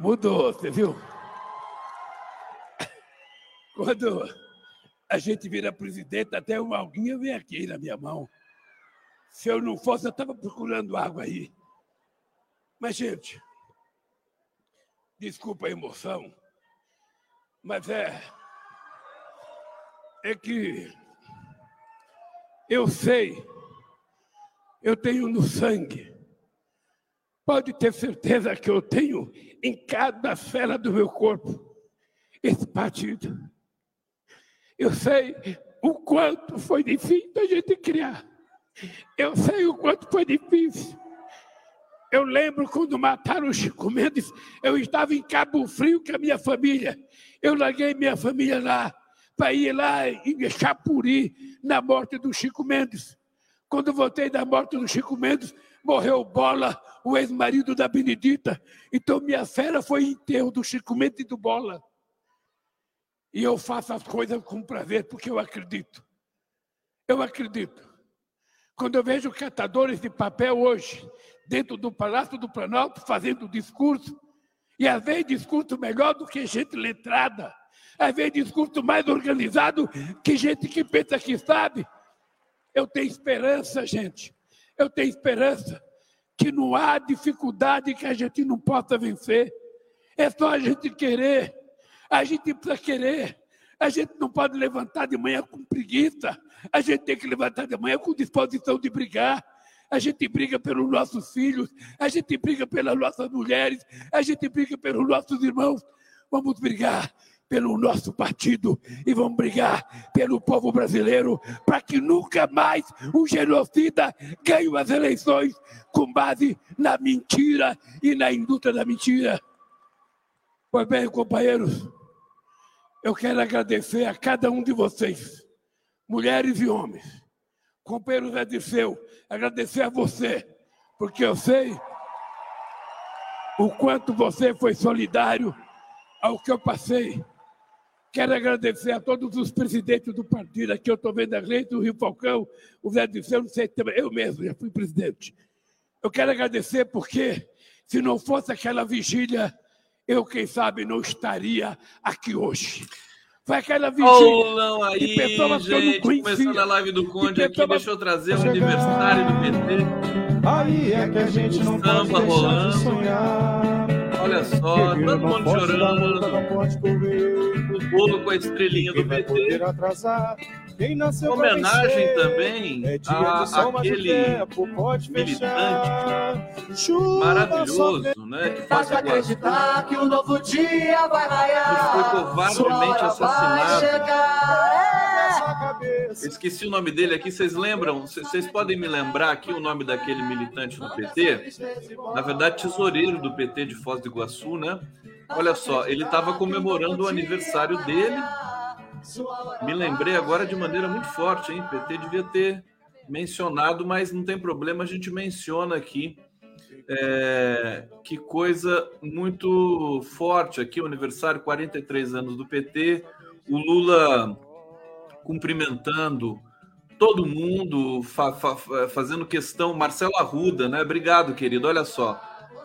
Mudou, você viu? Quando a gente vira presidente, até uma alguinha vem aqui na minha mão. Se eu não fosse, eu estava procurando água aí. Mas, gente, desculpa a emoção, mas é. É que eu sei, eu tenho no sangue. Pode ter certeza que eu tenho em cada célula do meu corpo esse partido. Eu sei o quanto foi difícil a gente criar. Eu sei o quanto foi difícil. Eu lembro quando mataram o Chico Mendes, eu estava em Cabo Frio com a minha família. Eu larguei minha família lá para ir lá em Chapuri na morte do Chico Mendes. Quando voltei da morte do Chico Mendes, morreu Bola, o ex-marido da Benedita. Então minha fera foi enterro do Chico Mendes e do Bola. E eu faço as coisas com prazer, porque eu acredito. Eu acredito. Quando eu vejo catadores de papel hoje, dentro do Palácio do Planalto, fazendo discurso, e às vezes discurso melhor do que gente letrada, às vezes discurso mais organizado que gente que pensa que sabe. Eu tenho esperança, gente. Eu tenho esperança que não há dificuldade que a gente não possa vencer. É só a gente querer. A gente precisa querer. A gente não pode levantar de manhã com preguiça. A gente tem que levantar de manhã com disposição de brigar. A gente briga pelos nossos filhos, a gente briga pelas nossas mulheres, a gente briga pelos nossos irmãos. Vamos brigar pelo nosso partido e vamos brigar pelo povo brasileiro para que nunca mais um genocida ganhe as eleições com base na mentira e na indústria da mentira. Pois bem, companheiros, eu quero agradecer a cada um de vocês, mulheres e homens. Companheiro Zé Disseu, agradecer a você, porque eu sei o quanto você foi solidário ao que eu passei. Quero agradecer a todos os presidentes do partido. Aqui eu estou vendo a Reis, o Rio Falcão, o Zé Disseu, não sei, eu mesmo já fui presidente. Eu quero agradecer porque, se não fosse aquela vigília eu, quem sabe, não estaria aqui hoje. Foi aquela vigília Olão aí, de pessoas gente, que eu não conhecia. Começando a live do Conde aqui, deixa eu trazer o um aniversário do PT. Aí é que a gente não Samba pode rolando. De sonhar. Olha só, todo mundo chorando. Bolo com a estrelinha do PT. Homenagem também é a aquele militante maravilhoso, né? Que faz acreditar que um novo dia vai raiar. Que foi covardemente assassinado. Esqueci o nome dele aqui, vocês lembram? Vocês podem me lembrar aqui o nome daquele militante do PT? Na verdade, tesoureiro do PT de Foz do Iguaçu, né? Olha só, ele estava comemorando o aniversário dele. Me lembrei agora de maneira muito forte, hein? PT devia ter mencionado, mas não tem problema, a gente menciona aqui. É, que coisa muito forte aqui, o aniversário 43 anos do PT. O Lula cumprimentando todo mundo, fa fa fazendo questão. Marcelo Arruda, né? Obrigado, querido. Olha só.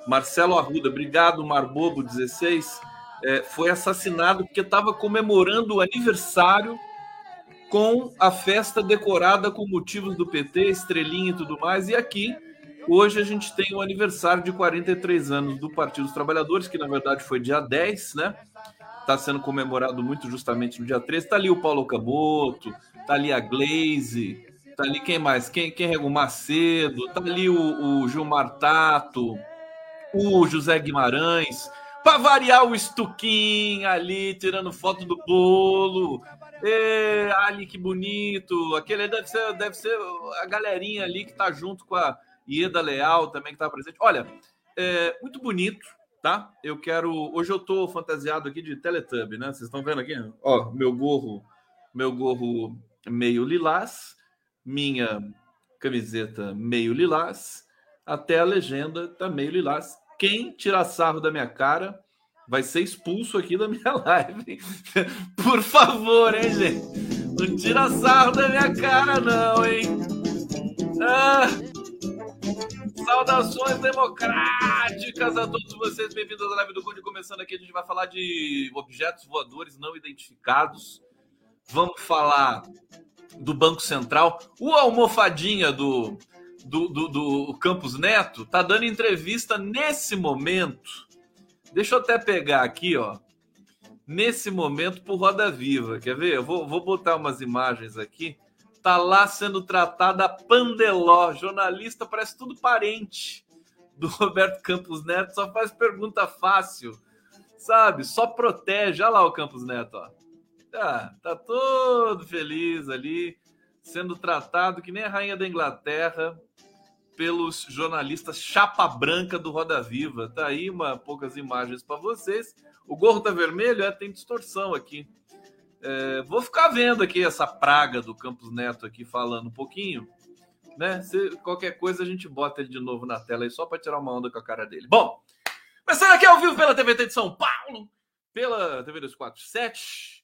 Marcelo Arruda, obrigado, Marbobo 16. É, foi assassinado porque estava comemorando o aniversário com a festa decorada com motivos do PT, estrelinha e tudo mais. E aqui, hoje, a gente tem o aniversário de 43 anos do Partido dos Trabalhadores, que na verdade foi dia 10, né? está sendo comemorado muito justamente no dia 13. Está ali o Paulo Caboto, está ali a Glaze, está ali quem mais? Quem, quem é o Macedo, está ali o, o Gilmar Tato, o José Guimarães, para variar o Estuquim ali, tirando foto do bolo. E, ali que bonito. Aquele deve ser, deve ser a galerinha ali que está junto com a Ieda Leal também que está presente. Olha, é, muito bonito tá? Eu quero. Hoje eu tô fantasiado aqui de Teletubby, né? Vocês estão vendo aqui? Ó, meu gorro, meu gorro meio lilás, minha camiseta meio lilás, até a legenda tá meio lilás. Quem tirar sarro da minha cara vai ser expulso aqui da minha live. Por favor, hein, gente? Não tira sarro da minha cara, não, hein? Ah, saudações democráticas a todos vocês. Bem-vindos à live do Conde. Começando aqui, a gente vai falar de objetos voadores não identificados. Vamos falar do Banco Central. O almofadinha do, do, do, do Campos Neto tá dando entrevista nesse momento. Deixa eu até pegar aqui, ó nesse momento por Roda Viva. Quer ver? Eu vou, vou botar umas imagens aqui. Tá lá sendo tratada a Pandeló, jornalista, parece tudo parente do Roberto Campos Neto, só faz pergunta fácil, sabe? Só protege. Olha lá o Campos Neto, ó. Tá, tá todo feliz ali, sendo tratado que nem a rainha da Inglaterra pelos jornalistas chapa branca do Roda Viva. Tá aí uma poucas imagens para vocês. O gorro tá vermelho, é, tem distorção aqui. É, vou ficar vendo aqui essa praga do Campos Neto aqui falando um pouquinho, né? Se qualquer coisa a gente bota ele de novo na tela aí só para tirar uma onda com a cara dele. Bom, começando aqui ao vivo pela TVT de São Paulo, pela TV 247,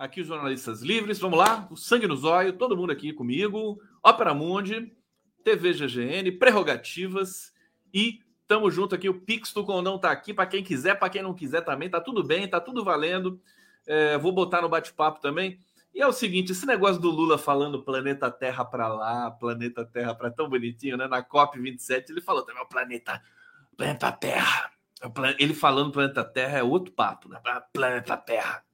aqui os jornalistas livres, vamos lá, o sangue no zóio, todo mundo aqui comigo, Ópera Mundi, TV GGN, prerrogativas e Tamo junto aqui. O Pix do Condão tá aqui para quem quiser, para quem não quiser também. Tá tudo bem, tá tudo valendo. É, vou botar no bate-papo também. E é o seguinte, esse negócio do Lula falando planeta Terra para lá, planeta Terra para tão bonitinho, né? Na COP 27 ele falou também o planeta, planeta Terra. Ele falando planeta Terra é outro papo, né? Planeta Terra.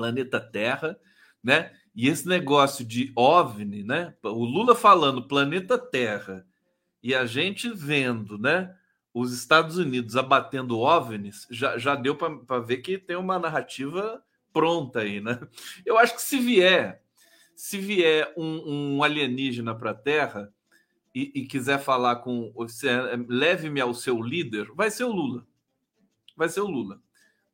Planeta Terra, né? E esse negócio de OVNI, né? O Lula falando planeta Terra e a gente vendo, né? os Estados Unidos abatendo OVNIs, já, já deu para ver que tem uma narrativa pronta aí, né? Eu acho que se vier, se vier um, um alienígena para a Terra e, e, quiser falar com, leve-me ao seu líder, vai ser o Lula, vai ser o Lula,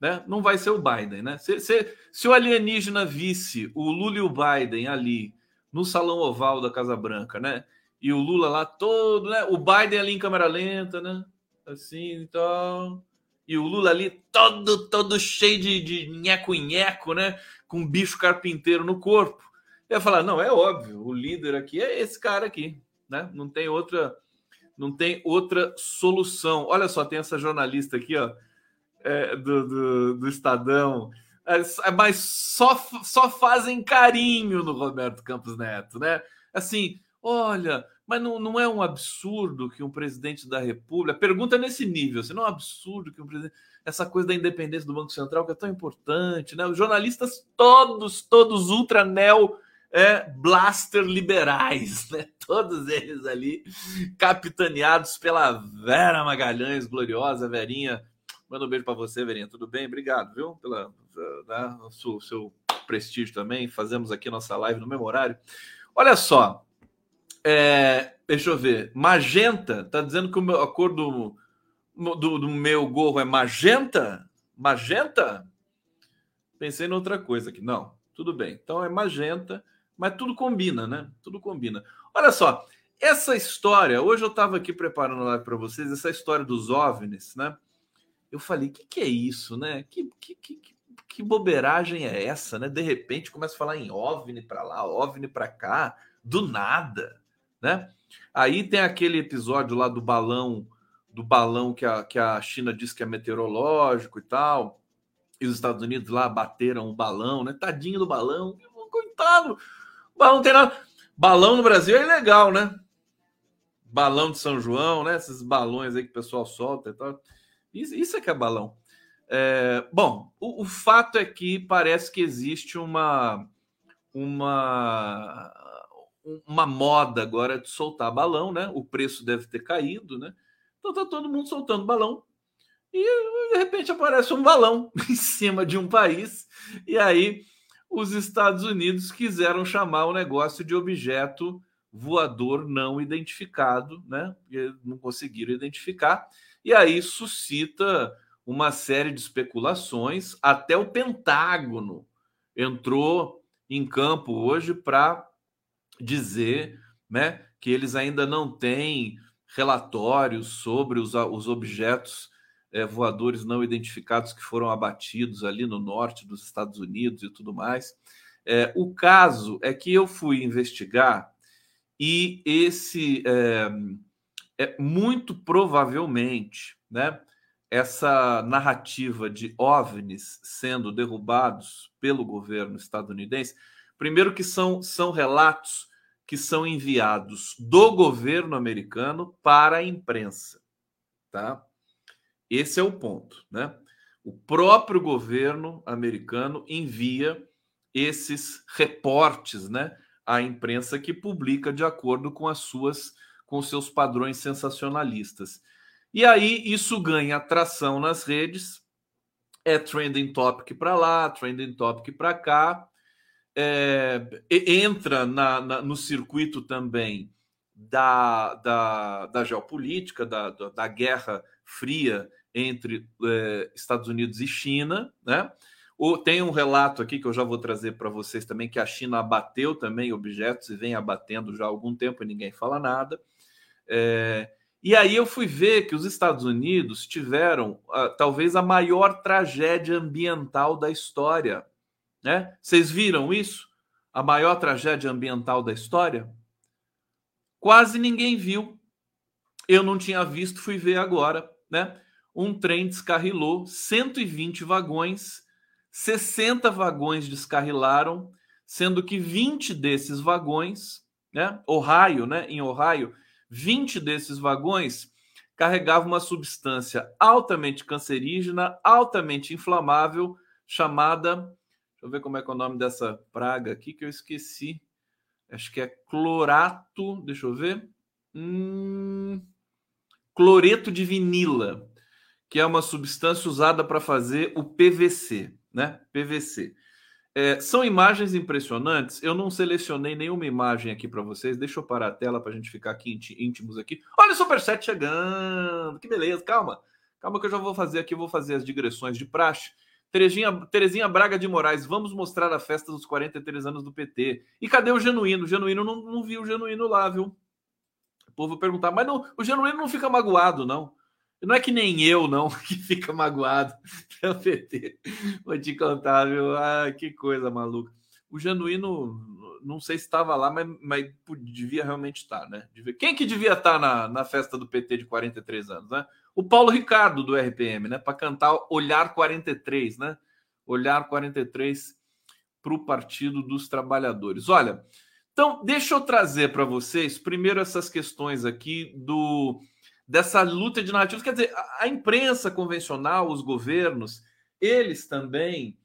né? Não vai ser o Biden, né? Se, se, se o alienígena visse o Lula e o Biden ali no salão oval da Casa Branca, né? E o Lula lá todo, né? O Biden ali em câmera lenta, né? assim, então. E o Lula ali todo, todo cheio de, de nheco-nheco, né? Com bicho carpinteiro no corpo. Eu ia falar, não, é óbvio, o líder aqui é esse cara aqui, né? Não tem outra, não tem outra solução. Olha só, tem essa jornalista aqui, ó, é, do, do, do Estadão. É, é mas só, só fazem carinho no Roberto Campos Neto, né? Assim, olha, mas não, não é um absurdo que um presidente da República. Pergunta nesse nível, se não é um absurdo que um presidente. Essa coisa da independência do Banco Central, que é tão importante, né? Os jornalistas todos, todos ultra neo é, blaster liberais, né? Todos eles ali capitaneados pela Vera Magalhães, gloriosa Verinha. Manda um beijo para você, Verinha. Tudo bem? Obrigado, viu? Pela né, seu, seu prestígio também. Fazemos aqui nossa live no memorário. Olha só, é, deixa eu ver. Magenta, tá dizendo que o meu, a cor do, do, do, meu gorro é magenta? Magenta? Pensei em outra coisa aqui. Não, tudo bem. Então é magenta, mas tudo combina, né? Tudo combina. Olha só, essa história, hoje eu estava aqui preparando lá para vocês, essa história dos OVNIs, né? Eu falei, o que, que é isso, né? Que, que, que, que bobeiragem é essa, né? De repente começa a falar em OVNI para lá, OVNI para cá, do nada né? Aí tem aquele episódio lá do balão, do balão que a, que a China diz que é meteorológico e tal, e os Estados Unidos lá bateram o balão, né? Tadinho do balão, coitado, balão tem nada. Balão no Brasil é legal, né? Balão de São João, né? Esses balões aí que o pessoal solta e tal. Isso, é que é balão. É, bom, o, o, fato é que parece que existe uma, uma uma moda agora de soltar balão, né? O preço deve ter caído, né? Então tá todo mundo soltando balão. E de repente aparece um balão em cima de um país, e aí os Estados Unidos quiseram chamar o negócio de objeto voador não identificado, né? E não conseguiram identificar, e aí suscita uma série de especulações. Até o Pentágono entrou em campo hoje para dizer né, que eles ainda não têm relatórios sobre os, os objetos é, voadores não identificados que foram abatidos ali no norte dos Estados Unidos e tudo mais. É, o caso é que eu fui investigar e esse é, é muito provavelmente, né? Essa narrativa de OVNIs sendo derrubados pelo governo estadunidense, primeiro que são, são relatos que são enviados do governo americano para a imprensa, tá? Esse é o ponto, né? O próprio governo americano envia esses reportes, né, à imprensa que publica de acordo com as suas com seus padrões sensacionalistas. E aí isso ganha atração nas redes, é trending topic para lá, trending topic para cá, é, entra na, na, no circuito também da, da, da geopolítica, da, da, da guerra fria entre é, Estados Unidos e China, né? O, tem um relato aqui que eu já vou trazer para vocês também, que a China abateu também objetos e vem abatendo já há algum tempo e ninguém fala nada. É, e aí eu fui ver que os Estados Unidos tiveram uh, talvez a maior tragédia ambiental da história. Né? Vocês viram isso? A maior tragédia ambiental da história? Quase ninguém viu. Eu não tinha visto, fui ver agora. Né? Um trem descarrilou 120 vagões 60 vagões descarrilaram, sendo que 20 desses vagões, né, Ohio, né, em Ohio, 20 desses vagões carregavam uma substância altamente cancerígena, altamente inflamável, chamada, deixa eu ver como é é o nome dessa praga aqui que eu esqueci. Acho que é clorato, deixa eu ver. Hum, cloreto de vinila, que é uma substância usada para fazer o PVC né? PVC. É, são imagens impressionantes. Eu não selecionei nenhuma imagem aqui para vocês. Deixa eu parar a tela para a gente ficar aqui íntimos aqui. Olha o Superchat chegando. Que beleza. Calma. Calma que eu já vou fazer aqui. Vou fazer as digressões de praxe. Terezinha, Terezinha Braga de Moraes, vamos mostrar a festa dos 43 anos do PT. E cadê o Genuíno? O Genuíno não, não viu o Genuíno lá, viu? O povo perguntar, mas não, o Genuíno não fica magoado, não. Não é que nem eu, não, que fica magoado pelo PT. Vou te contar, viu? Ah, que coisa maluca. O Genuíno, não sei se estava lá, mas, mas devia realmente estar, né? Quem que devia estar na, na festa do PT de 43 anos, né? O Paulo Ricardo, do RPM, né? Para cantar Olhar 43, né? Olhar 43 para o Partido dos Trabalhadores. Olha, então, deixa eu trazer para vocês primeiro essas questões aqui do dessa luta de narrativas. Quer dizer, a, a imprensa convencional, os governos, eles também.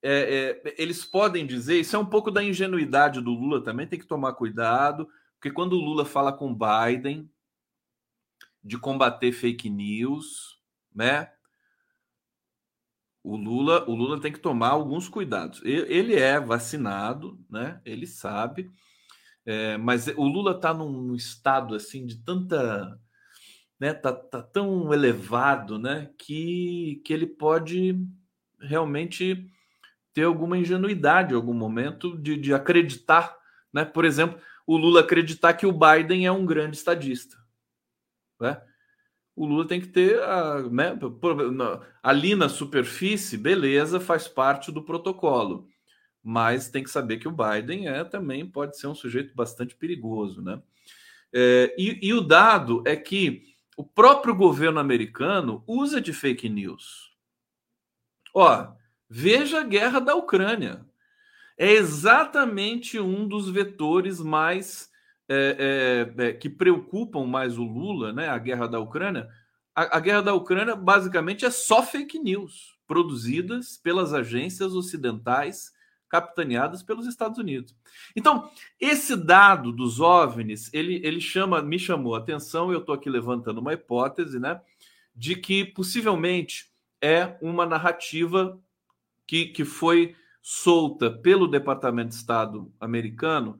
É, é, eles podem dizer, isso é um pouco da ingenuidade do Lula também, tem que tomar cuidado, porque quando o Lula fala com Biden de combater fake news, né? O Lula, o Lula tem que tomar alguns cuidados. Ele é vacinado, né? Ele sabe, é, mas o Lula está num estado assim de tanta né, tá, tá tão elevado, né, que, que ele pode realmente ter alguma ingenuidade em algum momento de, de acreditar, né? Por exemplo, o Lula acreditar que o Biden é um grande estadista, né? O Lula tem que ter a, né, ali na superfície, beleza, faz parte do protocolo, mas tem que saber que o Biden é também pode ser um sujeito bastante perigoso, né? É, e, e o dado é que o próprio governo americano usa de fake news. Ó, veja a guerra da Ucrânia. É exatamente um dos vetores mais é, é, é, que preocupam mais o Lula, né? A guerra da Ucrânia. A, a guerra da Ucrânia basicamente é só fake news produzidas pelas agências ocidentais capitaneadas pelos Estados Unidos. Então, esse dado dos OVNIs, ele, ele chama, me chamou a atenção, eu estou aqui levantando uma hipótese, né, de que possivelmente é uma narrativa que, que foi solta pelo Departamento de Estado americano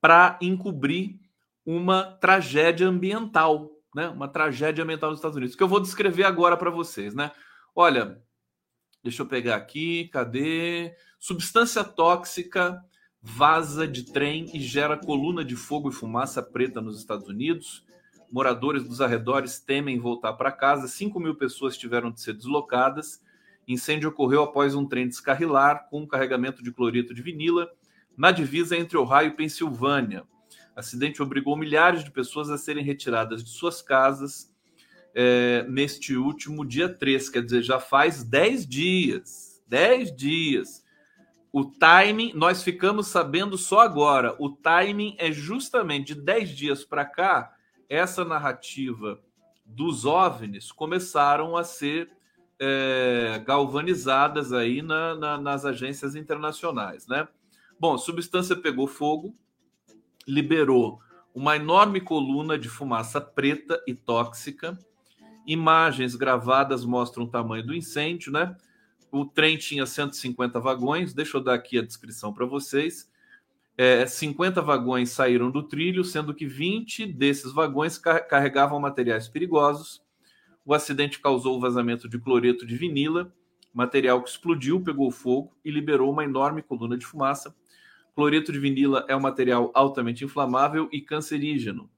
para encobrir uma tragédia ambiental, né, uma tragédia ambiental nos Estados Unidos, que eu vou descrever agora para vocês, né? Olha, Deixa eu pegar aqui, cadê? Substância tóxica vaza de trem e gera coluna de fogo e fumaça preta nos Estados Unidos. Moradores dos arredores temem voltar para casa. 5 mil pessoas tiveram de ser deslocadas. Incêndio ocorreu após um trem descarrilar com um carregamento de cloreto de vinila. na divisa entre Ohio e Pensilvânia. Acidente obrigou milhares de pessoas a serem retiradas de suas casas é, neste último dia 3, quer dizer, já faz 10 dias. 10 dias. O timing, nós ficamos sabendo só agora. O timing é justamente de 10 dias para cá, essa narrativa dos OVNIs começaram a ser é, galvanizadas aí na, na, nas agências internacionais, né? Bom, a substância pegou fogo, liberou uma enorme coluna de fumaça preta e tóxica. Imagens gravadas mostram o tamanho do incêndio, né? O trem tinha 150 vagões. Deixa eu dar aqui a descrição para vocês. É, 50 vagões saíram do trilho, sendo que 20 desses vagões carregavam materiais perigosos. O acidente causou o vazamento de cloreto de vinila, material que explodiu, pegou fogo e liberou uma enorme coluna de fumaça Cloreto de vinila é um material altamente inflamável e cancerígeno,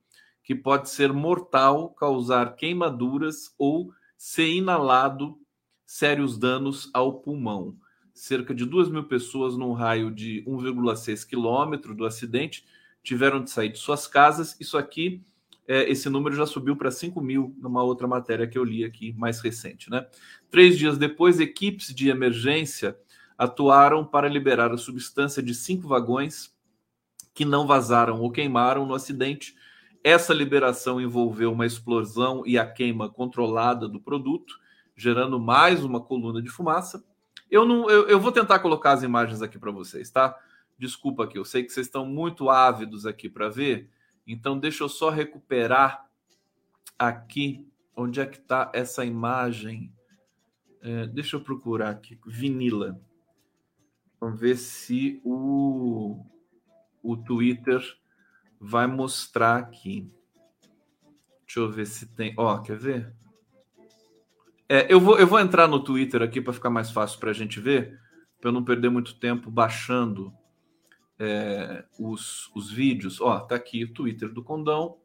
que pode ser mortal, causar queimaduras ou, se inalado, sérios danos ao pulmão. Cerca de 2 mil pessoas, num raio de 1,6 quilômetro do acidente, tiveram de sair de suas casas. Isso aqui, é, esse número já subiu para 5 mil numa outra matéria que eu li aqui, mais recente. Né? Três dias depois, equipes de emergência atuaram para liberar a substância de cinco vagões que não vazaram ou queimaram no acidente. Essa liberação envolveu uma explosão e a queima controlada do produto, gerando mais uma coluna de fumaça. Eu não, eu, eu vou tentar colocar as imagens aqui para vocês, tá? Desculpa aqui, eu sei que vocês estão muito ávidos aqui para ver, então deixa eu só recuperar aqui onde é que está essa imagem. É, deixa eu procurar aqui, vinila. Vamos ver se o, o Twitter vai mostrar aqui. Deixa eu ver se tem. Ó, quer ver? É, eu, vou, eu vou entrar no Twitter aqui para ficar mais fácil para a gente ver, para eu não perder muito tempo baixando é, os, os vídeos. Ó, tá aqui o Twitter do Condão.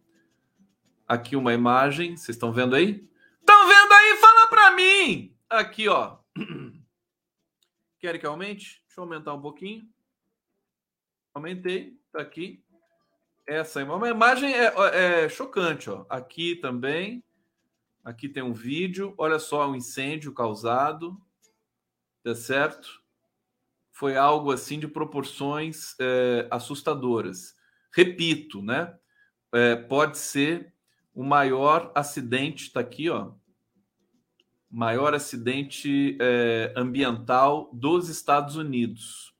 Aqui uma imagem. Vocês estão vendo aí? Estão vendo aí? Fala para mim! Aqui, ó. Querem que aumente? Deixa eu aumentar um pouquinho. Aumentei, tá aqui. Essa é uma imagem é, é chocante, ó. Aqui também. Aqui tem um vídeo. Olha só o incêndio causado. Tá certo? Foi algo assim de proporções é, assustadoras. Repito, né? É, pode ser o maior acidente. Tá aqui, ó maior acidente é, ambiental dos Estados Unidos.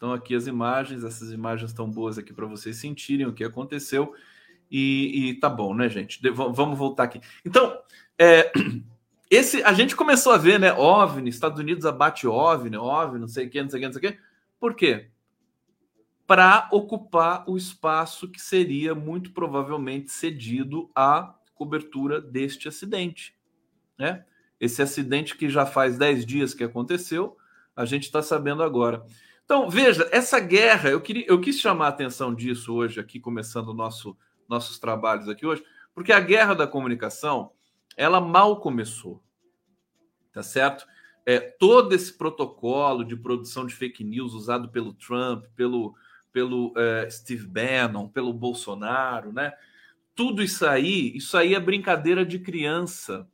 Então, aqui as imagens, essas imagens estão boas aqui para vocês sentirem o que aconteceu. E, e tá bom, né, gente? De, vamos voltar aqui. Então, é, esse a gente começou a ver, né? OVNI, Estados Unidos abate OVNI, OVNI, não sei o que, não sei o que, não sei o que. Por quê? Para ocupar o espaço que seria muito provavelmente cedido à cobertura deste acidente né? Esse acidente que já faz 10 dias que aconteceu, a gente está sabendo agora. Então, veja, essa guerra, eu, queria, eu quis chamar a atenção disso hoje, aqui, começando nosso, nossos trabalhos aqui hoje, porque a guerra da comunicação, ela mal começou, tá certo? É, todo esse protocolo de produção de fake news usado pelo Trump, pelo, pelo é, Steve Bannon, pelo Bolsonaro, né? Tudo isso aí, isso aí é brincadeira de criança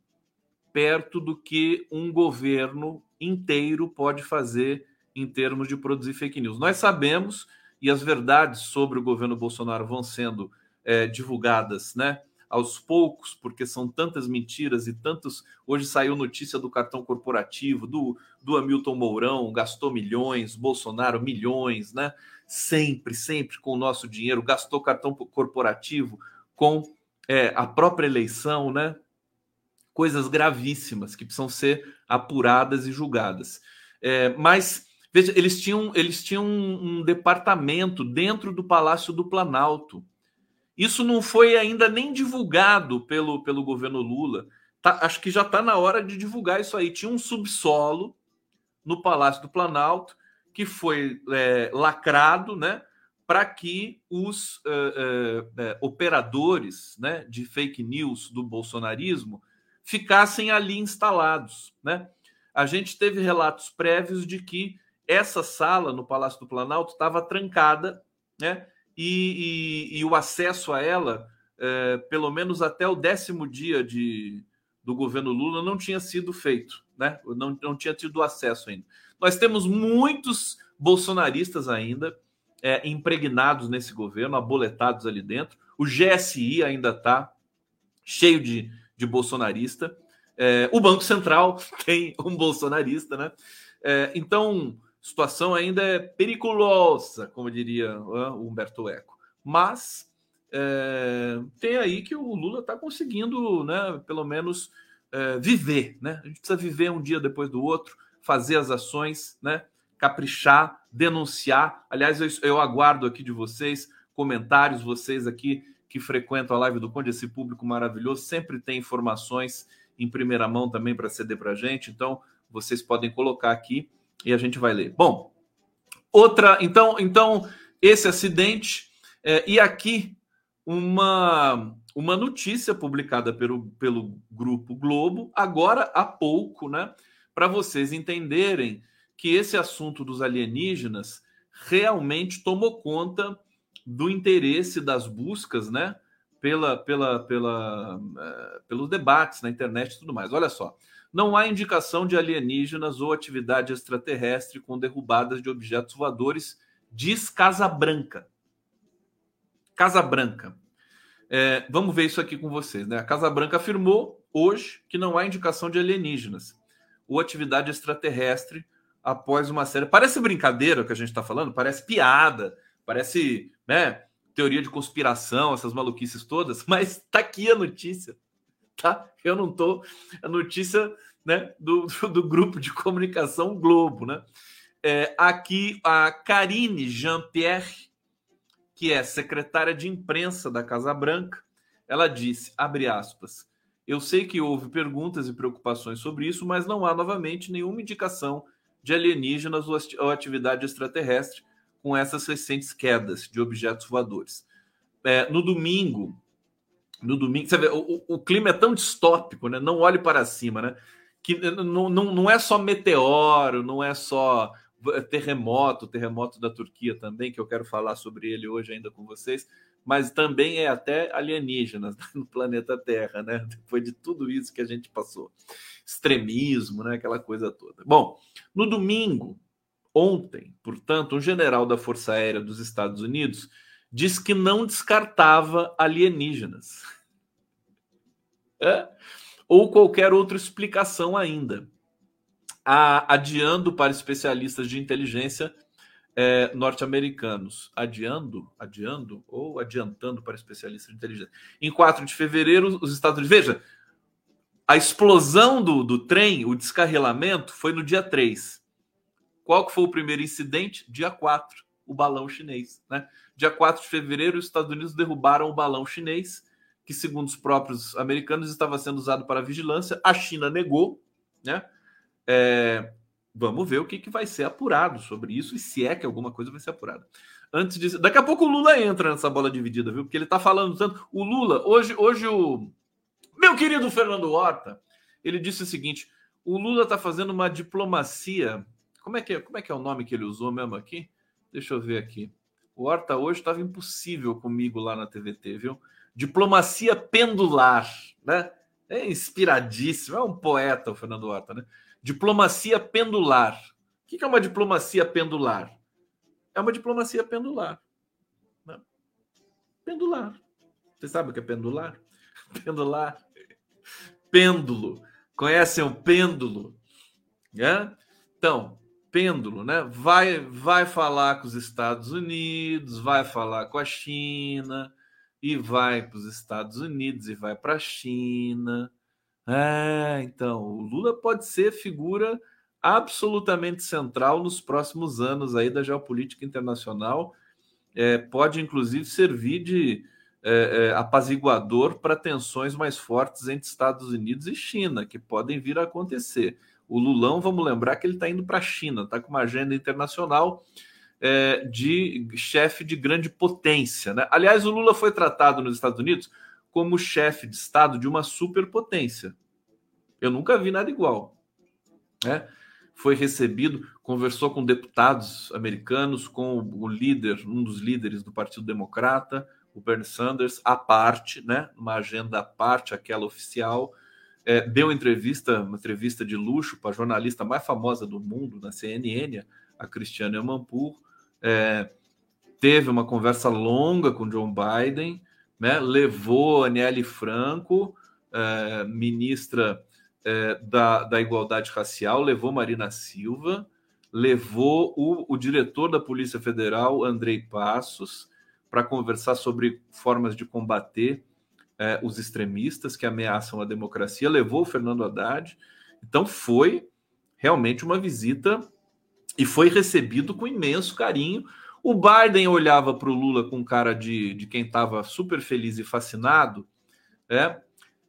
perto do que um governo inteiro pode fazer em termos de produzir fake news. Nós sabemos, e as verdades sobre o governo Bolsonaro vão sendo é, divulgadas, né? Aos poucos, porque são tantas mentiras e tantos. Hoje saiu notícia do cartão corporativo, do, do Hamilton Mourão, gastou milhões, Bolsonaro milhões, né? Sempre, sempre com o nosso dinheiro, gastou cartão corporativo com é, a própria eleição, né? coisas gravíssimas que precisam ser apuradas e julgadas. É, mas veja, eles tinham, eles tinham um, um departamento dentro do Palácio do Planalto. Isso não foi ainda nem divulgado pelo, pelo governo Lula. Tá, acho que já está na hora de divulgar isso aí. Tinha um subsolo no Palácio do Planalto que foi é, lacrado, né? Para que os uh, uh, operadores né, de fake news do bolsonarismo ficassem ali instalados. Né? A gente teve relatos prévios de que essa sala no Palácio do Planalto estava trancada, né? E, e, e, o acesso a ela, é, pelo menos até o décimo dia de, do governo Lula, não tinha sido feito, né? Não, não tinha tido acesso ainda. Nós temos muitos bolsonaristas ainda é, impregnados nesse governo, aboletados ali dentro. O GSI ainda está cheio de, de bolsonarista. É, o Banco Central tem um bolsonarista, né? É, então, situação ainda é periculosa, como diria o Humberto Eco. Mas é, tem aí que o Lula está conseguindo, né, pelo menos, é, viver. Né? A gente precisa viver um dia depois do outro, fazer as ações, né, caprichar, denunciar. Aliás, eu, eu aguardo aqui de vocês comentários, vocês aqui que frequentam a live do Conde, esse público maravilhoso, sempre tem informações em primeira mão também para ceder para a gente. Então, vocês podem colocar aqui e a gente vai ler. Bom, outra, então, então esse acidente é, e aqui uma uma notícia publicada pelo, pelo grupo Globo agora há pouco, né, para vocês entenderem que esse assunto dos alienígenas realmente tomou conta do interesse das buscas, né, pela, pela, pela, uh, pelos debates na internet e tudo mais. Olha só, não há indicação de alienígenas ou atividade extraterrestre com derrubadas de objetos voadores, diz Casa Branca. Casa Branca. É, vamos ver isso aqui com vocês. Né? A Casa Branca afirmou hoje que não há indicação de alienígenas ou atividade extraterrestre após uma série. Parece brincadeira o que a gente está falando, parece piada, parece né, teoria de conspiração, essas maluquices todas, mas está aqui a notícia tá? Eu não tô a notícia, né, do, do, grupo de comunicação Globo, né? É, aqui a Karine Jean-Pierre, que é secretária de imprensa da Casa Branca, ela disse, abre aspas, eu sei que houve perguntas e preocupações sobre isso, mas não há novamente nenhuma indicação de alienígenas ou atividade extraterrestre com essas recentes quedas de objetos voadores. É, no domingo, no domingo. Você vê, o, o, clima é tão distópico, né? Não olhe para cima, né? Que não, não, não é só meteoro, não é só terremoto, terremoto da Turquia também, que eu quero falar sobre ele hoje ainda com vocês, mas também é até alienígenas no planeta Terra, né? Depois de tudo isso que a gente passou. Extremismo, né? Aquela coisa toda. Bom, no domingo, ontem, portanto, um general da Força Aérea dos Estados Unidos diz que não descartava alienígenas. É? Ou qualquer outra explicação ainda. A, adiando para especialistas de inteligência é, norte-americanos. Adiando, adiando ou adiantando para especialistas de inteligência. Em 4 de fevereiro, os Estados Unidos. Veja, a explosão do, do trem, o descarrilamento, foi no dia 3. Qual que foi o primeiro incidente? Dia 4, o balão chinês. Né? Dia 4 de fevereiro, os Estados Unidos derrubaram o balão chinês, que, segundo os próprios americanos, estava sendo usado para vigilância. A China negou, né? É, vamos ver o que, que vai ser apurado sobre isso e se é que alguma coisa vai ser apurada. Antes disso, daqui a pouco o Lula entra nessa bola dividida, viu? Porque ele está falando tanto. O Lula, hoje, hoje o meu querido Fernando Horta, ele disse o seguinte: o Lula está fazendo uma diplomacia. Como é que é, como é que é o nome que ele usou mesmo aqui? Deixa eu ver aqui. O Horta hoje estava impossível comigo lá na TVT, viu? Diplomacia pendular, né? É inspiradíssimo, é um poeta o Fernando Horta, né? Diplomacia pendular. O que é uma diplomacia pendular? É uma diplomacia pendular. Né? Pendular. Você sabe o que é pendular? Pendular. Pêndulo. Conhecem o pêndulo? É? Então, pêndulo, né? Vai, vai falar com os Estados Unidos, vai falar com a China, e vai para os Estados Unidos e vai para a China. É, então, o Lula pode ser figura absolutamente central nos próximos anos aí da geopolítica internacional. É, pode, inclusive, servir de é, é, apaziguador para tensões mais fortes entre Estados Unidos e China, que podem vir a acontecer. O Lulão, vamos lembrar que ele está indo para a China, está com uma agenda internacional é, de chefe de grande potência. Né? Aliás, o Lula foi tratado nos Estados Unidos como chefe de Estado de uma superpotência. Eu nunca vi nada igual. Né? foi recebido, conversou com deputados americanos, com o líder, um dos líderes do Partido Democrata, o Bernie Sanders, à parte, né, uma agenda à parte, aquela oficial, é, deu entrevista, uma entrevista de luxo para a jornalista mais famosa do mundo, na CNN, a Cristiane Amanpour, é, teve uma conversa longa com John Biden, né, levou Aniele Franco, é, ministra é, da, da Igualdade Racial, levou Marina Silva, levou o, o diretor da Polícia Federal, Andrei Passos, para conversar sobre formas de combater é, os extremistas que ameaçam a democracia, levou o Fernando Haddad. Então foi realmente uma visita e foi recebido com imenso carinho. O Biden olhava para o Lula com cara de, de quem estava super feliz e fascinado, é,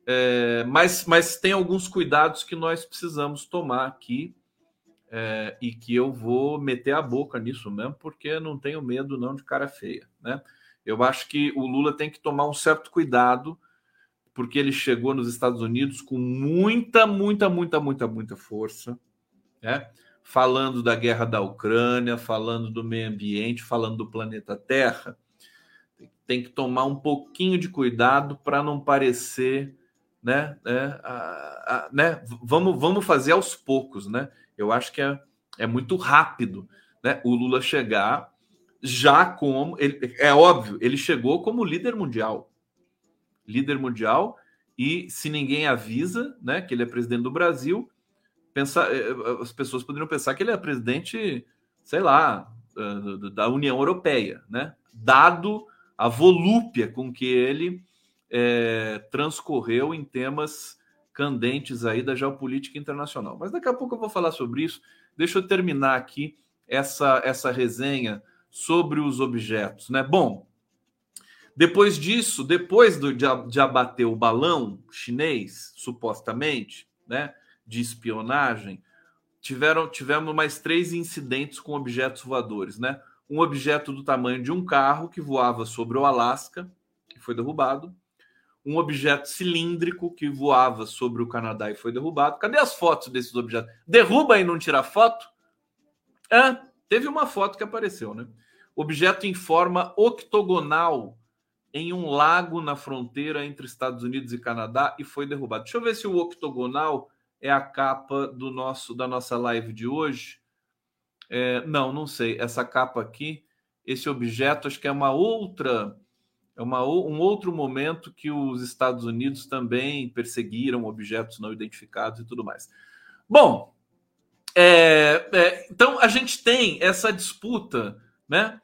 é, mas, mas tem alguns cuidados que nós precisamos tomar aqui é, e que eu vou meter a boca nisso mesmo, porque não tenho medo não de cara feia, né? Eu acho que o Lula tem que tomar um certo cuidado, porque ele chegou nos Estados Unidos com muita, muita, muita, muita, muita força, né? Falando da guerra da Ucrânia, falando do meio ambiente, falando do planeta Terra. Tem que tomar um pouquinho de cuidado para não parecer, né? né, a, a, né? Vamos, vamos fazer aos poucos, né? Eu acho que é, é muito rápido, né? O Lula chegar já como ele, é óbvio, ele chegou como líder mundial, líder mundial e se ninguém avisa, né, que ele é presidente do Brasil, pensar, eh, eh, as pessoas poderiam pensar que ele é presidente, sei lá, da União Europeia, né? Dado a volúpia com que ele é, transcorreu em temas candentes aí da geopolítica internacional. Mas daqui a pouco eu vou falar sobre isso. Deixa eu terminar aqui essa essa resenha sobre os objetos, né? Bom, depois disso, depois do, de, de abater o balão chinês, supostamente, né, de espionagem, tiveram tivemos mais três incidentes com objetos voadores, né? Um objeto do tamanho de um carro que voava sobre o Alasca, que foi derrubado. Um objeto cilíndrico que voava sobre o Canadá e foi derrubado. Cadê as fotos desses objetos? Derruba e não tira foto? É, Teve uma foto que apareceu, né? Objeto em forma octogonal em um lago na fronteira entre Estados Unidos e Canadá e foi derrubado. Deixa eu ver se o octogonal é a capa do nosso da nossa live de hoje. É, não, não sei. Essa capa aqui, esse objeto, acho que é uma outra, é uma, um outro momento que os Estados Unidos também perseguiram objetos não identificados e tudo mais. Bom, é, é, então a gente tem essa disputa, né?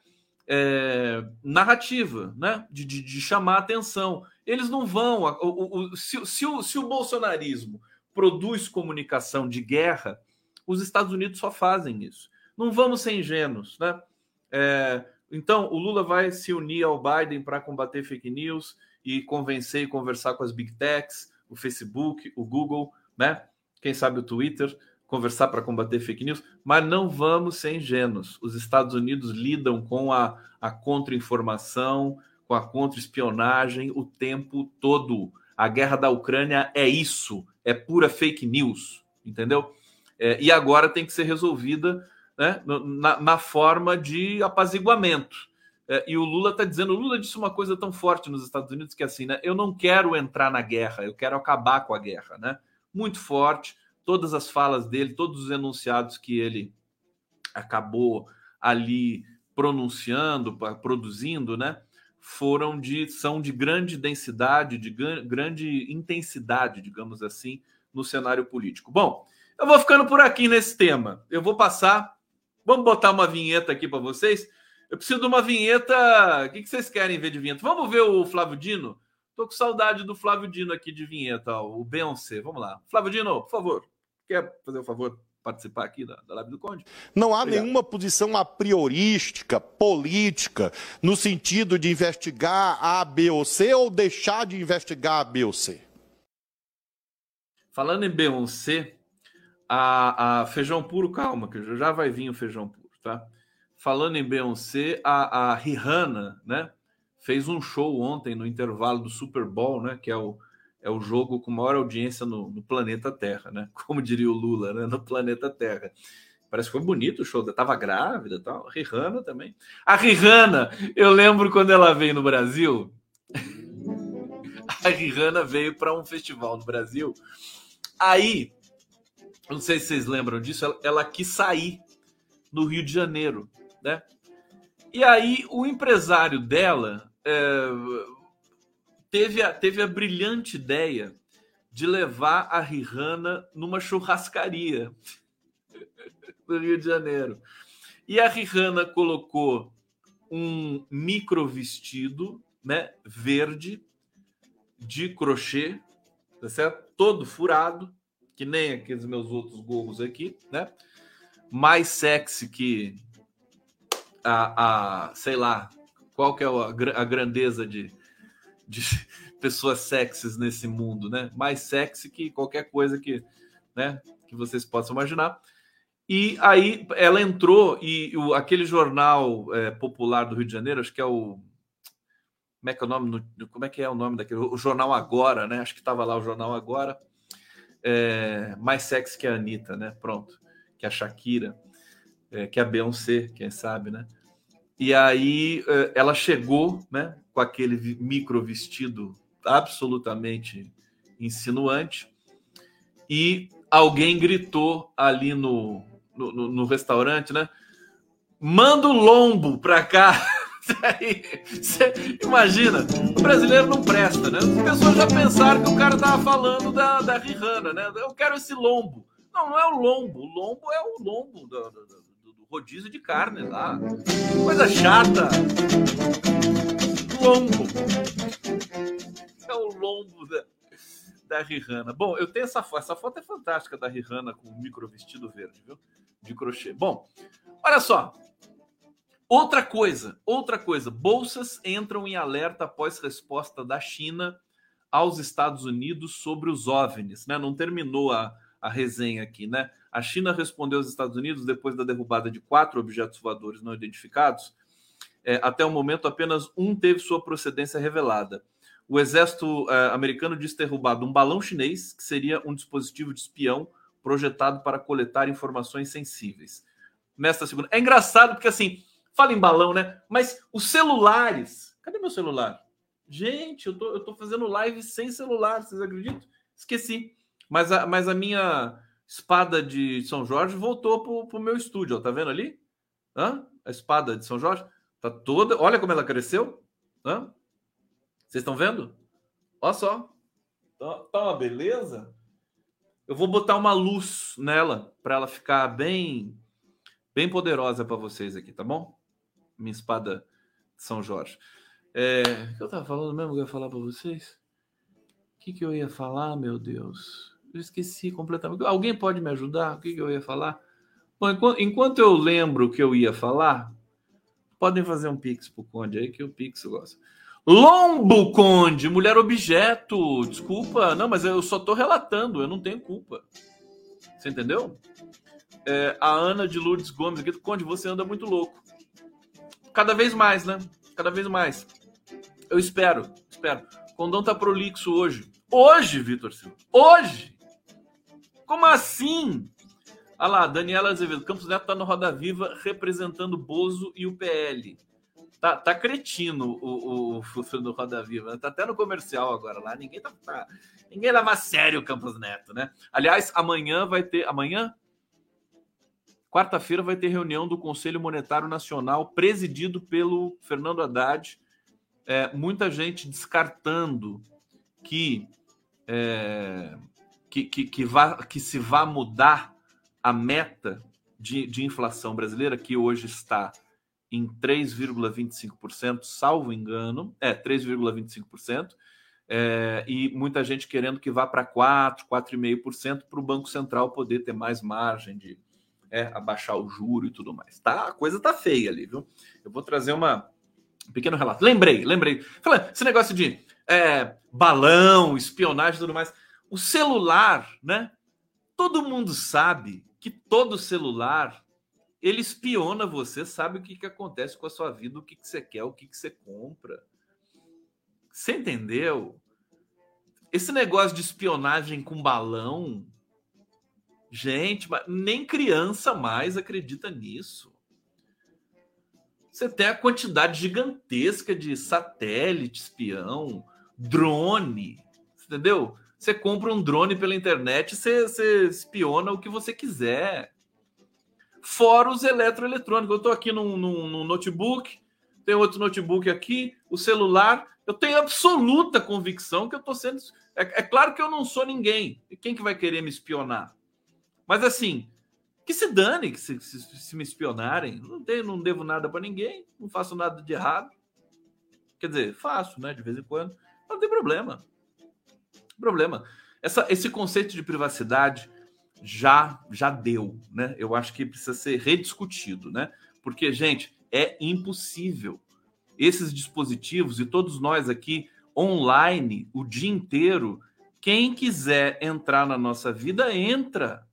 É, narrativa, né? De, de, de, chamar atenção. Eles não vão. O, o, se, se, o, se o bolsonarismo produz comunicação de guerra, os Estados Unidos só fazem isso. Não vamos ser ingênuos, né? É, então, o Lula vai se unir ao Biden para combater fake news e convencer e conversar com as big techs, o Facebook, o Google, né? Quem sabe o Twitter conversar para combater fake news, mas não vamos ser ingênuos. Os Estados Unidos lidam com a, a contra-informação, com a contra-espionagem o tempo todo. A guerra da Ucrânia é isso, é pura fake news, entendeu? É, e agora tem que ser resolvida né, na, na forma de apaziguamento. É, e o Lula está dizendo, o Lula disse uma coisa tão forte nos Estados Unidos que é assim, né? Eu não quero entrar na guerra, eu quero acabar com a guerra, né? Muito forte todas as falas dele, todos os enunciados que ele acabou ali pronunciando, produzindo, né, foram de são de grande densidade, de grande intensidade, digamos assim, no cenário político. Bom, eu vou ficando por aqui nesse tema. Eu vou passar, vamos botar uma vinheta aqui para vocês. Eu preciso de uma vinheta. O que vocês querem ver de vinheta? Vamos ver o Flávio Dino? Tô com saudade do Flávio Dino aqui de vinheta, ó, o Beyoncé. Vamos lá. Flávio Dino, por favor. Quer fazer o favor participar aqui da, da live do Conde? Não há Obrigado. nenhuma posição a priorística, política, no sentido de investigar A, B ou C ou deixar de investigar A, B ou C. Falando em B ou C, a, a feijão puro, calma, que já vai vir o feijão puro, tá? Falando em Beyoncé, a, a Rihanna, né, fez um show ontem no intervalo do Super Bowl, né, que é o é o jogo com maior audiência no, no planeta Terra, né? Como diria o Lula, né? No planeta Terra. Parece que foi bonito o show, tava grávida, tal. Rihanna também. A Rihanna, eu lembro quando ela veio no Brasil. A Rihanna veio para um festival no Brasil. Aí, não sei se vocês lembram disso, ela, ela quis sair no Rio de Janeiro, né? E aí o empresário dela é, teve, a, teve a brilhante ideia de levar a Rihanna numa churrascaria no Rio de Janeiro. E a Rihanna colocou um micro vestido, né, verde, de crochê, tá certo? Todo furado, que nem aqueles meus outros gorros aqui, né? Mais sexy que a, a sei lá, qual que é a, a grandeza de de pessoas sexys nesse mundo, né? Mais sexy que qualquer coisa que, né, que vocês possam imaginar. E aí ela entrou e o, aquele jornal é, popular do Rio de Janeiro, acho que é o como é que é o nome? Como é que é o nome daquele? O Jornal Agora, né? Acho que estava lá o Jornal Agora. É, mais sexy que a Anitta, né? Pronto. Que a Shakira, é, que a Beyoncé, quem sabe, né? E aí é, ela chegou, né? com aquele micro vestido absolutamente insinuante, e alguém gritou ali no, no, no restaurante, né? Manda o lombo para cá. imagina, o brasileiro não presta, né? As pessoas já pensaram que o cara tava falando da, da Rihanna, né? Eu quero esse lombo. Não, não é o lombo. O lombo é o lombo do, do rodízio de carne lá. Coisa chata lombo. É o lombo da, da Rihanna. Bom, eu tenho essa foto. Essa foto é fantástica da Rihanna com o micro vestido verde, viu? De crochê. Bom, olha só. Outra coisa, outra coisa. Bolsas entram em alerta após resposta da China aos Estados Unidos sobre os OVNIs, né? Não terminou a, a resenha aqui, né? A China respondeu aos Estados Unidos depois da derrubada de quatro objetos voadores não identificados é, até o momento, apenas um teve sua procedência revelada. O exército é, americano disse ter roubado um balão chinês, que seria um dispositivo de espião projetado para coletar informações sensíveis. Nesta segunda. É engraçado porque, assim, fala em balão, né? Mas os celulares. Cadê meu celular? Gente, eu tô, eu tô fazendo live sem celular, vocês acreditam? Esqueci. Mas a, mas a minha espada de São Jorge voltou pro, pro meu estúdio, ó, tá vendo ali? Hã? A espada de São Jorge Tá toda. Olha como ela cresceu. Vocês estão vendo? Olha só. Tá, tá uma beleza. Eu vou botar uma luz nela para ela ficar bem bem poderosa para vocês aqui, tá bom? Minha espada de São Jorge. É, o que eu tava falando mesmo que eu ia falar para vocês? O que, que eu ia falar, meu Deus? Eu esqueci completamente. Alguém pode me ajudar? O que, eu ia falar? Bom, enquanto, enquanto eu lembro o que eu ia falar, Podem fazer um pix pro Conde aí, que o pix gosta. Lombo, Conde, mulher objeto. Desculpa, não, mas eu só tô relatando, eu não tenho culpa. Você entendeu? É, a Ana de Lourdes Gomes aqui, Conde, você anda muito louco. Cada vez mais, né? Cada vez mais. Eu espero, espero. Condão tá prolixo hoje. Hoje, Vitor Silva. Hoje! Como assim? Olha lá, Daniela Azevedo. Campos Neto está no Roda Viva representando Bozo e o PL. Tá, tá cretino o, o, o do Roda Viva. Tá até no comercial agora lá. Ninguém tá, tá, ninguém leva a sério o Campos Neto, né? Aliás, amanhã vai ter. Amanhã? Quarta-feira vai ter reunião do Conselho Monetário Nacional, presidido pelo Fernando Haddad. É, muita gente descartando que, é, que, que, que, vá, que se vá mudar a meta de, de inflação brasileira, que hoje está em 3,25%, salvo engano, é 3,25%, é, e muita gente querendo que vá para 4, 4,5% para o Banco Central poder ter mais margem de é, abaixar o juro e tudo mais. Tá, a coisa tá feia ali, viu? Eu vou trazer uma, um pequeno relato. Lembrei, lembrei. Falando, esse negócio de é, balão, espionagem e tudo mais. O celular, né? Todo mundo sabe que todo celular ele espiona você, sabe o que, que acontece com a sua vida, o que, que você quer, o que, que você compra. Você entendeu? esse negócio de espionagem com balão, gente, nem criança mais acredita nisso. Você tem a quantidade gigantesca de satélite, espião, drone, entendeu? Você compra um drone pela internet, você, você espiona o que você quiser. Fora os eletroeletrônicos. Eu estou aqui num, num, num notebook, tem outro notebook aqui, o celular. Eu tenho absoluta convicção que eu estou sendo. É, é, claro que eu não sou ninguém. E quem que vai querer me espionar? Mas assim, que se dane que se, se, se me espionarem. Não, tenho, não devo nada para ninguém, não faço nada de errado. Quer dizer, faço, né? De vez em quando. Não tem problema. Problema. Essa, esse conceito de privacidade já já deu, né? Eu acho que precisa ser rediscutido, né? Porque, gente, é impossível. Esses dispositivos e todos nós aqui online o dia inteiro, quem quiser entrar na nossa vida entra.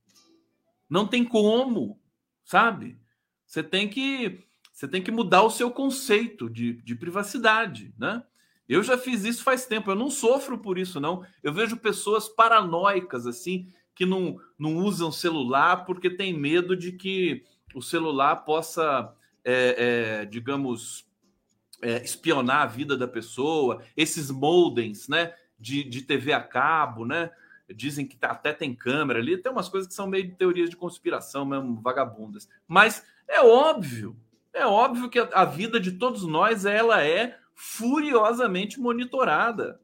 Não tem como, sabe? Você tem que você tem que mudar o seu conceito de, de privacidade, né? Eu já fiz isso faz tempo, eu não sofro por isso, não. Eu vejo pessoas paranoicas, assim, que não, não usam celular porque tem medo de que o celular possa, é, é, digamos, é, espionar a vida da pessoa. Esses modems, né, de, de TV a cabo, né? dizem que tá, até tem câmera ali, tem umas coisas que são meio de teorias de conspiração mesmo, vagabundas. Mas é óbvio, é óbvio que a, a vida de todos nós ela é furiosamente monitorada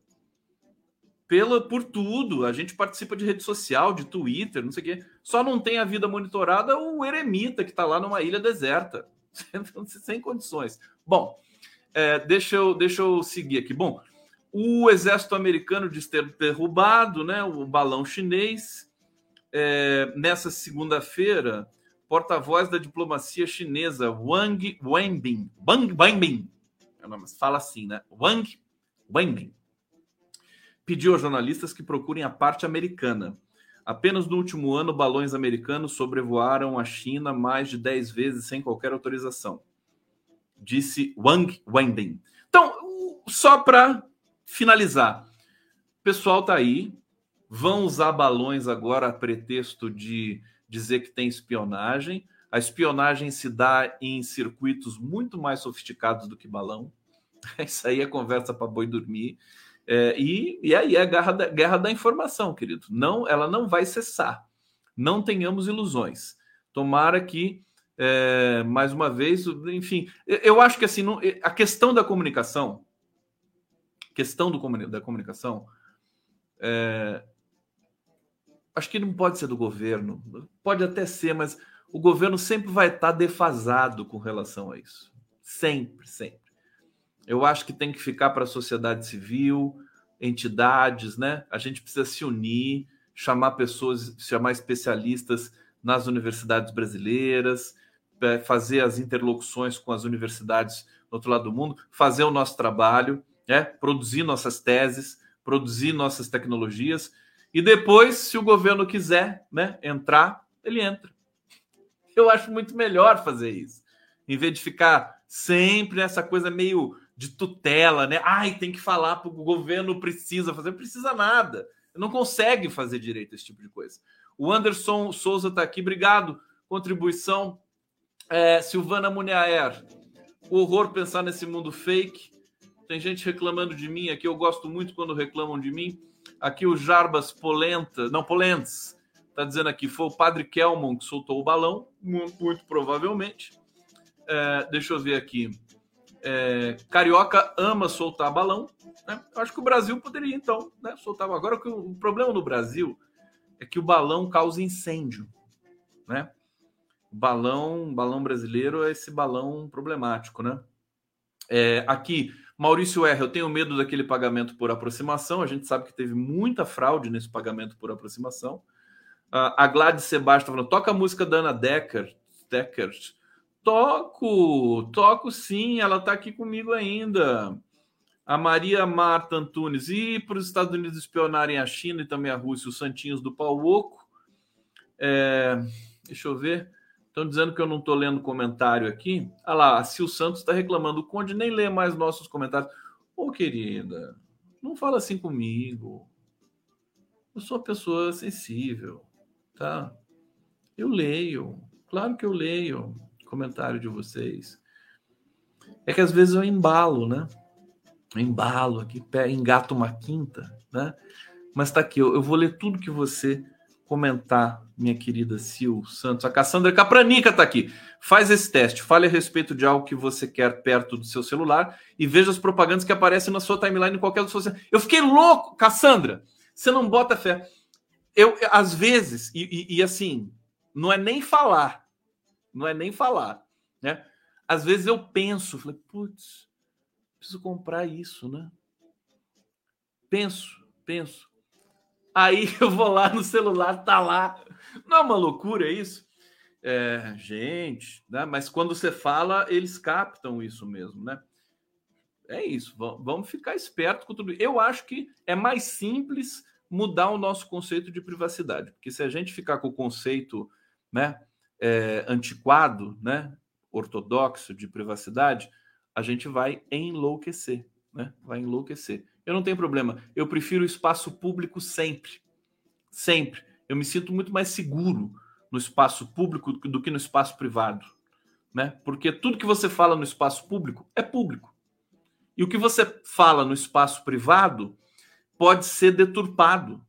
pela por tudo. A gente participa de rede social, de Twitter, não sei o quê. Só não tem a vida monitorada o eremita que está lá numa ilha deserta, sem condições. Bom, é, deixa, eu, deixa eu seguir aqui. Bom, o exército americano diz ter derrubado né, o balão chinês. É, nessa segunda-feira, porta-voz da diplomacia chinesa, Wang Wenbin, Wang Wenbin, fala assim, né? Wang Wenbin, pediu aos jornalistas que procurem a parte americana. Apenas no último ano, balões americanos sobrevoaram a China mais de 10 vezes sem qualquer autorização, disse Wang Wenbin. Então, só para finalizar. O pessoal tá aí, vão usar balões agora a pretexto de dizer que tem espionagem. A espionagem se dá em circuitos muito mais sofisticados do que balão. Isso aí é conversa para boi dormir. É, e, e aí é a guerra da, guerra da informação, querido. Não, ela não vai cessar. Não tenhamos ilusões. Tomara que, é, mais uma vez, enfim, eu acho que assim, a questão da comunicação, questão do, da comunicação, é, acho que não pode ser do governo, pode até ser, mas o governo sempre vai estar defasado com relação a isso. Sempre, sempre. Eu acho que tem que ficar para a sociedade civil, entidades, né? A gente precisa se unir, chamar pessoas, chamar especialistas nas universidades brasileiras, é, fazer as interlocuções com as universidades do outro lado do mundo, fazer o nosso trabalho né? produzir nossas teses, produzir nossas tecnologias, e depois, se o governo quiser né, entrar, ele entra. Eu acho muito melhor fazer isso, em vez de ficar sempre nessa coisa meio de tutela, né? Ai, tem que falar para o governo precisa fazer, precisa nada. Não consegue fazer direito esse tipo de coisa. O Anderson Souza está aqui, obrigado. Contribuição. É, Silvana Muniaer, horror pensar nesse mundo fake. Tem gente reclamando de mim aqui. Eu gosto muito quando reclamam de mim. Aqui o Jarbas Polenta, não, Polentes, está dizendo aqui: foi o padre Kelmon que soltou o balão, muito, muito provavelmente. É, deixa eu ver aqui. É, Carioca ama soltar balão. Né? Eu acho que o Brasil poderia, então, né, soltar. Agora, o problema no Brasil é que o balão causa incêndio. Né? O balão, balão brasileiro é esse balão problemático, né? É, aqui, Maurício R, eu tenho medo daquele pagamento por aproximação. A gente sabe que teve muita fraude nesse pagamento por aproximação. A Gladys Sebastião falando, toca a música da Ana Decker. Toco, toco sim, ela está aqui comigo ainda. A Maria Marta Antunes, e para os Estados Unidos espionarem a China e também a Rússia, os santinhos do pau oco. É, deixa eu ver. Estão dizendo que eu não estou lendo comentário aqui. Ah lá, a Sil Santos está reclamando. O Conde nem lê mais nossos comentários. Ô, querida, não fala assim comigo. Eu sou uma pessoa sensível, tá? Eu leio, claro que eu leio comentário de vocês. É que às vezes eu embalo, né? Eu embalo aqui, engato uma quinta, né? Mas tá aqui, eu, eu vou ler tudo que você comentar, minha querida Sil Santos. A Cassandra Capranica está aqui. Faz esse teste, fale a respeito de algo que você quer perto do seu celular e veja as propagandas que aparecem na sua timeline em qualquer social. Eu fiquei louco, Cassandra. Você não bota fé. Eu, às vezes, e, e, e assim, não é nem falar, não é nem falar, né? Às vezes eu penso, falei, putz, preciso comprar isso, né? Penso, penso. Aí eu vou lá no celular, tá lá. Não é uma loucura isso? É, gente, né? Mas quando você fala, eles captam isso mesmo, né? É isso. Vamos ficar esperto com tudo. Eu acho que é mais simples mudar o nosso conceito de privacidade, porque se a gente ficar com o conceito, né, é, antiquado, né, ortodoxo de privacidade, a gente vai enlouquecer, né? Vai enlouquecer. Eu não tenho problema. Eu prefiro o espaço público sempre. Sempre. Eu me sinto muito mais seguro no espaço público do que no espaço privado. Né? Porque tudo que você fala no espaço público é público. E o que você fala no espaço privado pode ser deturpado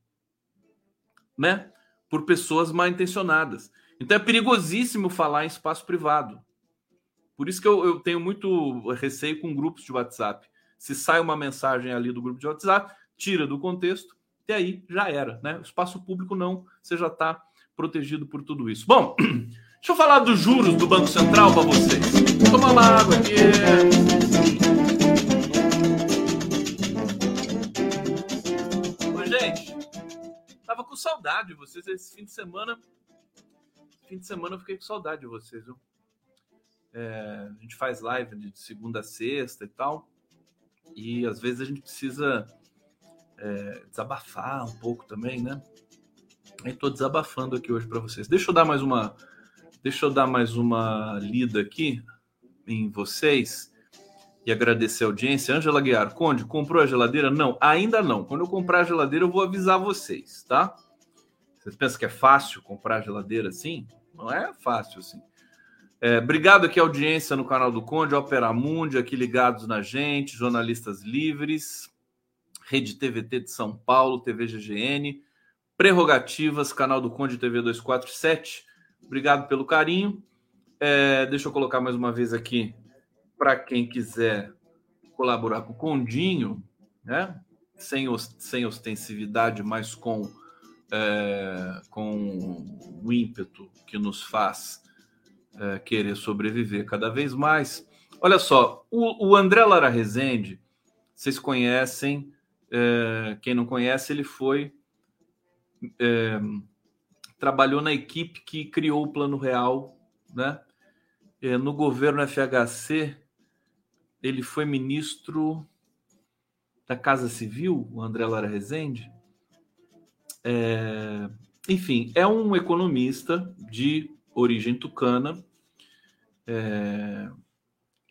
né? por pessoas mal intencionadas. Então é perigosíssimo falar em espaço privado. Por isso que eu, eu tenho muito receio com grupos de WhatsApp se sai uma mensagem ali do grupo de WhatsApp, tira do contexto e aí já era, né? O espaço público não, você já está protegido por tudo isso. Bom, deixa eu falar dos juros do Banco Central para vocês. Toma uma água aqui. Saudade de vocês esse fim de semana. Fim de semana eu fiquei com saudade de vocês, viu? É, a gente faz live de segunda a sexta e tal. E às vezes a gente precisa é, desabafar um pouco também, né? Estou desabafando aqui hoje para vocês. Deixa eu dar mais uma, deixa eu dar mais uma lida aqui em vocês e agradecer a audiência. Ângela Guiar, Conde, comprou a geladeira? Não, ainda não. Quando eu comprar a geladeira, eu vou avisar vocês, tá? Vocês pensam que é fácil comprar geladeira assim? Não é fácil assim. É, obrigado aqui, audiência no canal do Conde, Opera Mundi, aqui ligados na gente, jornalistas livres, Rede TVT de São Paulo, TV GGN, Prerrogativas, canal do Conde TV 247. Obrigado pelo carinho. É, deixa eu colocar mais uma vez aqui para quem quiser colaborar com o Condinho, né? Sem, sem ostensividade, mas com, é, com o ímpeto que nos faz é, querer sobreviver cada vez mais. Olha só, o, o André Lara Rezende, vocês conhecem, é, quem não conhece, ele foi. É, trabalhou na equipe que criou o Plano Real, né? É, no governo FHC, ele foi ministro da Casa Civil, o André Lara Rezende. É, enfim, é um economista de origem tucana é,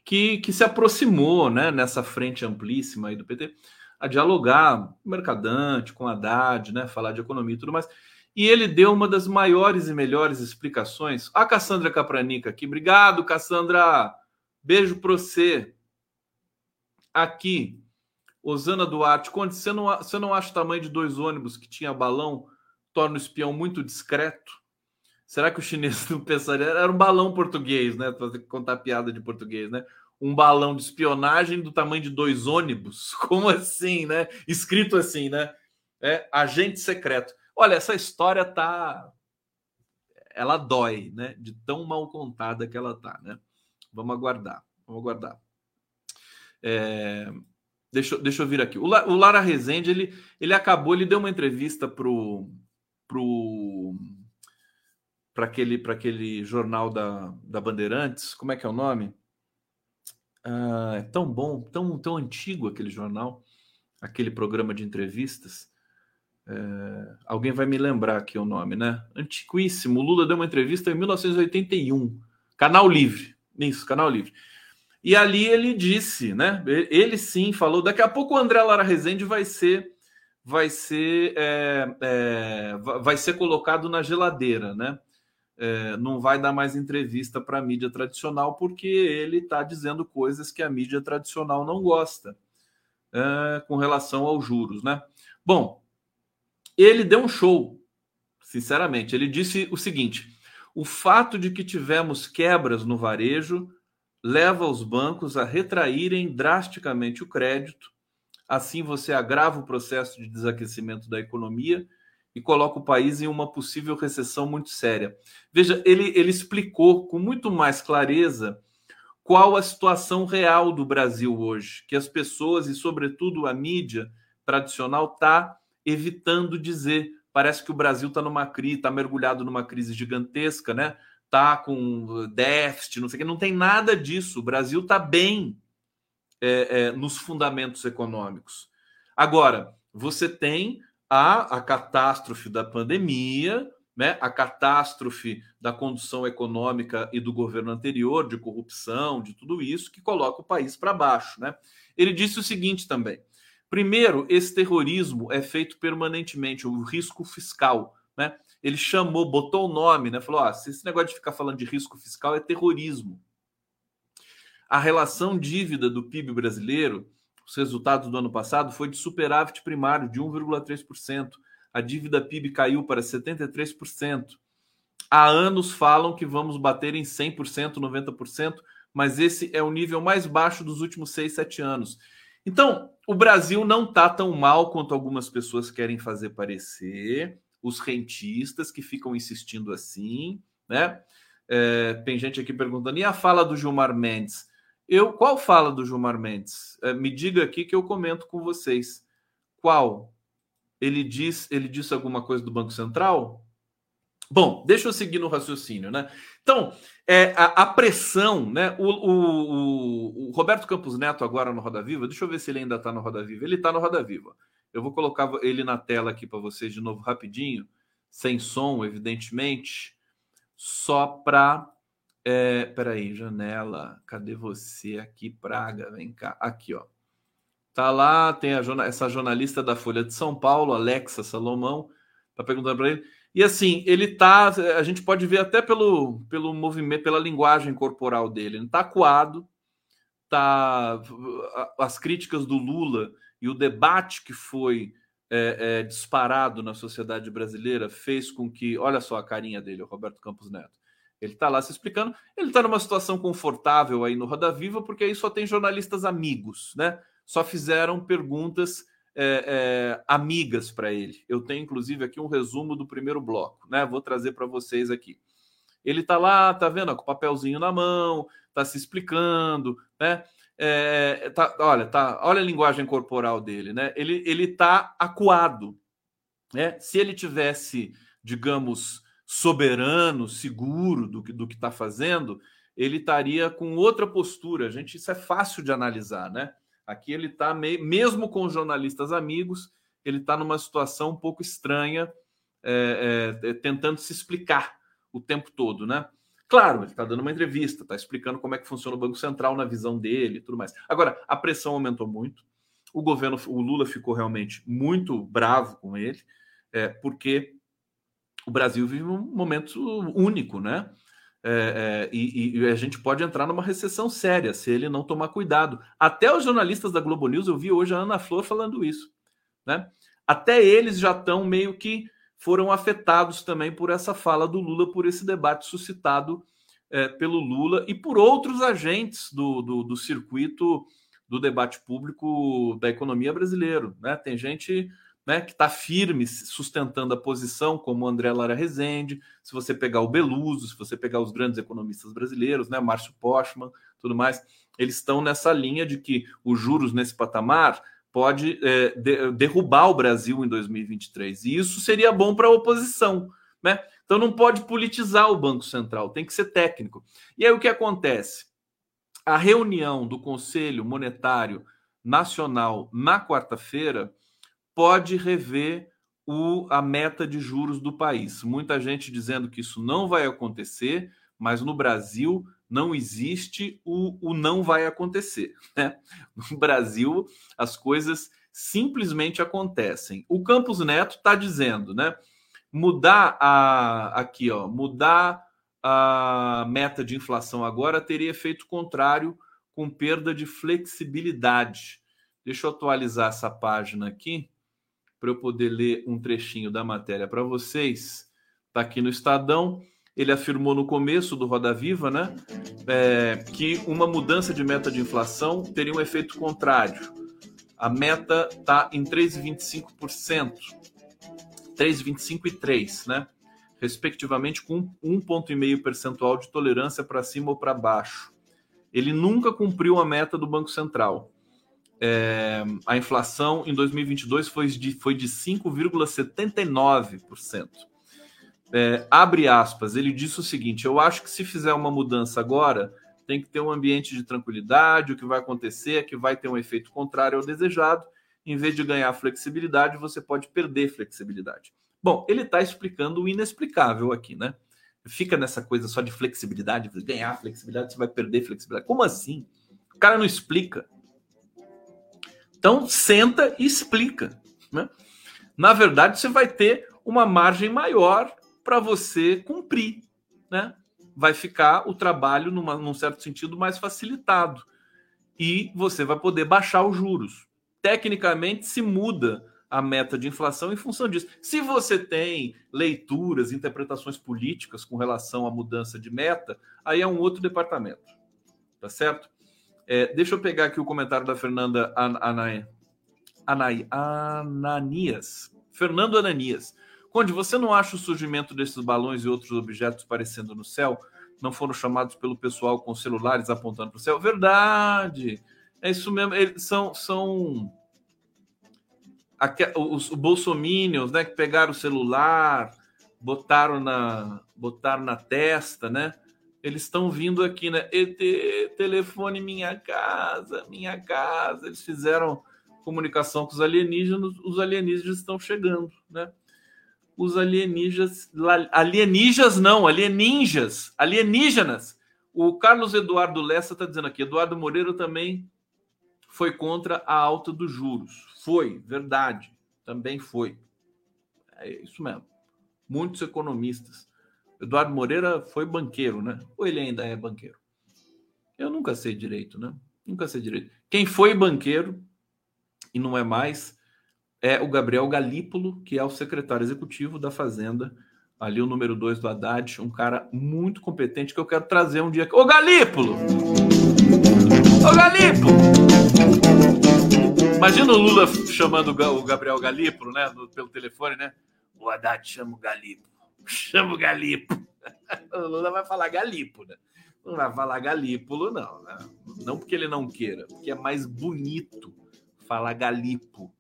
que, que se aproximou né, nessa frente amplíssima aí do PT a dialogar com o Mercadante, com a Haddad, né, falar de economia e tudo mais. E ele deu uma das maiores e melhores explicações. A Cassandra Capranica aqui. Obrigado, Cassandra. Beijo para você. Aqui, Osana Duarte. Conde, você não, você não acha o tamanho de dois ônibus que tinha balão torna o espião muito discreto? Será que o chinês não pensaria? Era um balão português, né? Para contar piada de português, né? Um balão de espionagem do tamanho de dois ônibus. Como assim, né? Escrito assim, né? É agente secreto. Olha, essa história tá. Ela dói, né? De tão mal contada que ela tá, né? Vamos aguardar. Vamos aguardar. É... Deixa, deixa eu vir aqui. O, o Lara Rezende, ele, ele acabou, ele deu uma entrevista pro. pro para aquele, aquele jornal da, da Bandeirantes, como é que é o nome? Ah, é tão bom, tão, tão antigo aquele jornal, aquele programa de entrevistas. É, alguém vai me lembrar aqui o nome, né? Antiquíssimo. O Lula deu uma entrevista em 1981, Canal Livre. Isso, Canal Livre. E ali ele disse, né? Ele sim falou. Daqui a pouco o André Lara Rezende vai ser vai ser é, é, vai ser colocado na geladeira, né? É, não vai dar mais entrevista para a mídia tradicional porque ele está dizendo coisas que a mídia tradicional não gosta é, com relação aos juros, né? Bom, ele deu um show, sinceramente. Ele disse o seguinte: o fato de que tivemos quebras no varejo leva os bancos a retraírem drasticamente o crédito. Assim, você agrava o processo de desaquecimento da economia e coloca o país em uma possível recessão muito séria. Veja, ele, ele explicou com muito mais clareza qual a situação real do Brasil hoje, que as pessoas e, sobretudo, a mídia tradicional está evitando dizer. Parece que o Brasil está numa crise, está mergulhado numa crise gigantesca, né? Está com déficit, não sei o que. Não tem nada disso. O Brasil está bem é, é, nos fundamentos econômicos. Agora, você tem a, a catástrofe da pandemia, né, a catástrofe da condução econômica e do governo anterior, de corrupção, de tudo isso, que coloca o país para baixo. Né? Ele disse o seguinte também: primeiro, esse terrorismo é feito permanentemente, o risco fiscal. Né? Ele chamou, botou o nome, né? falou: ah, se esse negócio de ficar falando de risco fiscal é terrorismo. A relação dívida do PIB brasileiro, os resultados do ano passado, foi de superávit primário de 1,3% a dívida PIB caiu para 73%. Há anos falam que vamos bater em 100%, 90%, mas esse é o nível mais baixo dos últimos 6, 7 anos. Então, o Brasil não está tão mal quanto algumas pessoas querem fazer parecer, os rentistas que ficam insistindo assim, né? É, tem gente aqui perguntando, e a fala do Gilmar Mendes? Eu, qual fala do Gilmar Mendes? É, me diga aqui que eu comento com vocês. Qual? ele diz, ele disse alguma coisa do Banco Central? Bom, deixa eu seguir no raciocínio, né? Então, é, a, a pressão, né? O, o, o, Roberto Campos Neto, agora no Roda Viva, deixa eu ver se ele ainda está no Roda Viva. Ele está no Roda Viva. Eu vou colocar ele na tela aqui para vocês de novo, rapidinho, sem som, evidentemente, só para. É, peraí, janela, cadê você aqui, Praga? Vem cá, aqui, ó. Tá lá, tem a, essa jornalista da Folha de São Paulo, Alexa Salomão, tá perguntando para ele. E assim, ele tá, a gente pode ver até pelo, pelo movimento, pela linguagem corporal dele, ele tá acuado, tá as críticas do Lula e o debate que foi é, é, disparado na sociedade brasileira fez com que, olha só a carinha dele, o Roberto Campos Neto. Ele está lá se explicando. Ele está numa situação confortável aí no Roda Viva, porque aí só tem jornalistas amigos, né? só fizeram perguntas é, é, amigas para ele. Eu tenho, inclusive, aqui um resumo do primeiro bloco, né? Vou trazer para vocês aqui. Ele está lá, tá vendo, com o papelzinho na mão, está se explicando, né? É, tá, olha, tá, olha a linguagem corporal dele, né? Ele ele está acuado, né? Se ele tivesse, digamos, soberano, seguro do que do que está fazendo, ele estaria com outra postura. Gente, isso é fácil de analisar, né? Aqui ele está, mesmo com jornalistas amigos, ele está numa situação um pouco estranha, é, é, tentando se explicar o tempo todo, né? Claro, ele está dando uma entrevista, está explicando como é que funciona o Banco Central na visão dele e tudo mais. Agora, a pressão aumentou muito, o governo, o Lula ficou realmente muito bravo com ele, é, porque o Brasil vive um momento único, né? É, é, e, e, a gente pode entrar numa recessão séria se ele não tomar cuidado. Até os jornalistas da Globo News, eu vi hoje a Ana Flor falando isso. Né? Até eles já estão meio que foram afetados também por essa fala do Lula, por esse debate suscitado é, pelo Lula e por outros agentes do, do, do, circuito do debate público da economia brasileiro. Né? Tem gente né, que está firme, sustentando a posição, como André Lara Rezende, se você pegar o Beluso, se você pegar os grandes economistas brasileiros, né, Márcio Postman, tudo mais, eles estão nessa linha de que os juros nesse patamar pode é, de, derrubar o Brasil em 2023. E isso seria bom para a oposição. Né? Então não pode politizar o Banco Central, tem que ser técnico. E aí o que acontece? A reunião do Conselho Monetário Nacional na quarta-feira pode rever o, a meta de juros do país. Muita gente dizendo que isso não vai acontecer, mas no Brasil não existe o, o não vai acontecer. Né? No Brasil, as coisas simplesmente acontecem. O Campos Neto está dizendo, né? Mudar a aqui, ó, mudar a meta de inflação agora teria efeito contrário com perda de flexibilidade. Deixa eu atualizar essa página aqui para eu poder ler um trechinho da matéria para vocês. Está aqui no Estadão. Ele afirmou no começo do Roda Viva, né, é, que uma mudança de meta de inflação teria um efeito contrário. A meta está em 3,25%, 3,25 e 3, né? Respectivamente, com um ponto e meio percentual de tolerância para cima ou para baixo. Ele nunca cumpriu a meta do Banco Central. É, a inflação em 2022 foi de, foi de 5,79%. É, abre aspas, ele disse o seguinte: eu acho que se fizer uma mudança agora, tem que ter um ambiente de tranquilidade. O que vai acontecer é que vai ter um efeito contrário ao desejado. Em vez de ganhar flexibilidade, você pode perder flexibilidade. Bom, ele está explicando o inexplicável aqui, né? Fica nessa coisa só de flexibilidade, ganhar flexibilidade, você vai perder flexibilidade. Como assim? O cara não explica. Então, senta e explica. Né? Na verdade, você vai ter uma margem maior para você cumprir. Né? vai ficar o trabalho, numa, num certo sentido, mais facilitado. E você vai poder baixar os juros. Tecnicamente, se muda a meta de inflação em função disso. Se você tem leituras, interpretações políticas com relação à mudança de meta, aí é um outro departamento. Tá certo? É, deixa eu pegar aqui o comentário da Fernanda Anai, Anai, Ananias. Fernando Ananias. Conde, você não acha o surgimento desses balões e outros objetos parecendo no céu não foram chamados pelo pessoal com celulares apontando para o céu? Verdade. É isso mesmo. Eles são são os, os bolsominions, né, que pegaram o celular, botaram na botaram na testa, né? Eles estão vindo aqui, né? ET, telefone minha casa, minha casa. Eles fizeram comunicação com os alienígenas, os alienígenas estão chegando, né? Os alienígenas. Alienígenas não, alieninjas, alienígenas. O Carlos Eduardo Lessa está dizendo aqui, Eduardo Moreira também foi contra a alta dos juros. Foi, verdade, também foi. É isso mesmo. Muitos economistas. Eduardo Moreira foi banqueiro, né? Ou ele ainda é banqueiro? Eu nunca sei direito, né? Nunca sei direito. Quem foi banqueiro e não é mais é o Gabriel Galípolo, que é o secretário executivo da Fazenda, ali o número dois do Haddad, um cara muito competente que eu quero trazer um dia. Ô Galípolo! Ô Galípolo! Imagina o Lula chamando o Gabriel Galípolo, né, pelo telefone, né? O Haddad chama o Galípolo. Chama o Galípolo. O Lula vai falar Galípolo, né? Não vai falar Galípolo, não. Né? Não porque ele não queira, porque é mais bonito falar Galipo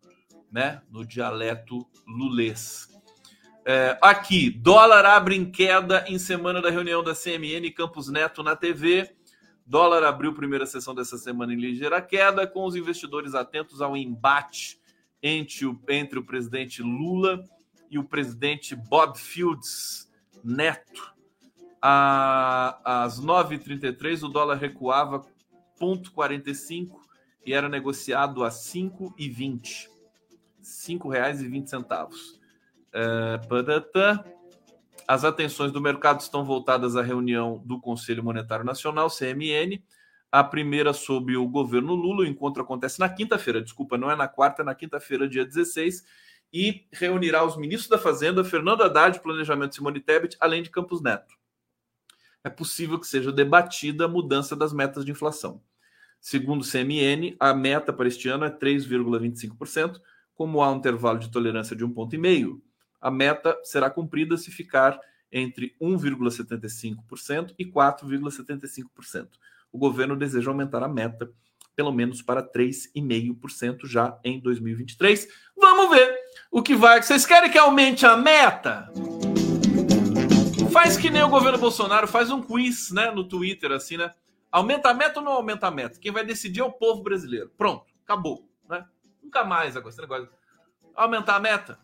né, no dialeto lulês. É, aqui, dólar abre em queda em semana da reunião da CMN Campos Neto na TV. Dólar abriu primeira sessão dessa semana em ligeira queda, com os investidores atentos ao embate entre o, entre o presidente Lula e o presidente Bob Fields Neto. às 9h33, o dólar recuava 0,45 e era negociado a 5,20. R$ 5,20. Uh, As atenções do mercado estão voltadas à reunião do Conselho Monetário Nacional, CMN. A primeira sob o governo Lula. O encontro acontece na quinta-feira, desculpa, não é na quarta, é na quinta-feira, dia 16. E reunirá os ministros da Fazenda, Fernando Haddad, Planejamento Simone Tebet, além de Campos Neto. É possível que seja debatida a mudança das metas de inflação. Segundo o CMN, a meta para este ano é 3,25%, como há um intervalo de tolerância de um ponto e meio, a meta será cumprida se ficar entre 1,75% e 4,75%. O governo deseja aumentar a meta pelo menos para 3,5% já em 2023. Vamos ver o que vai. Vocês querem que aumente a meta? Faz que nem o governo Bolsonaro, faz um quiz, né, no Twitter assim, né? Aumenta a meta ou não aumenta a meta? Quem vai decidir é o povo brasileiro. Pronto, acabou. Nunca mais agora. Esse negócio. Aumentar a meta.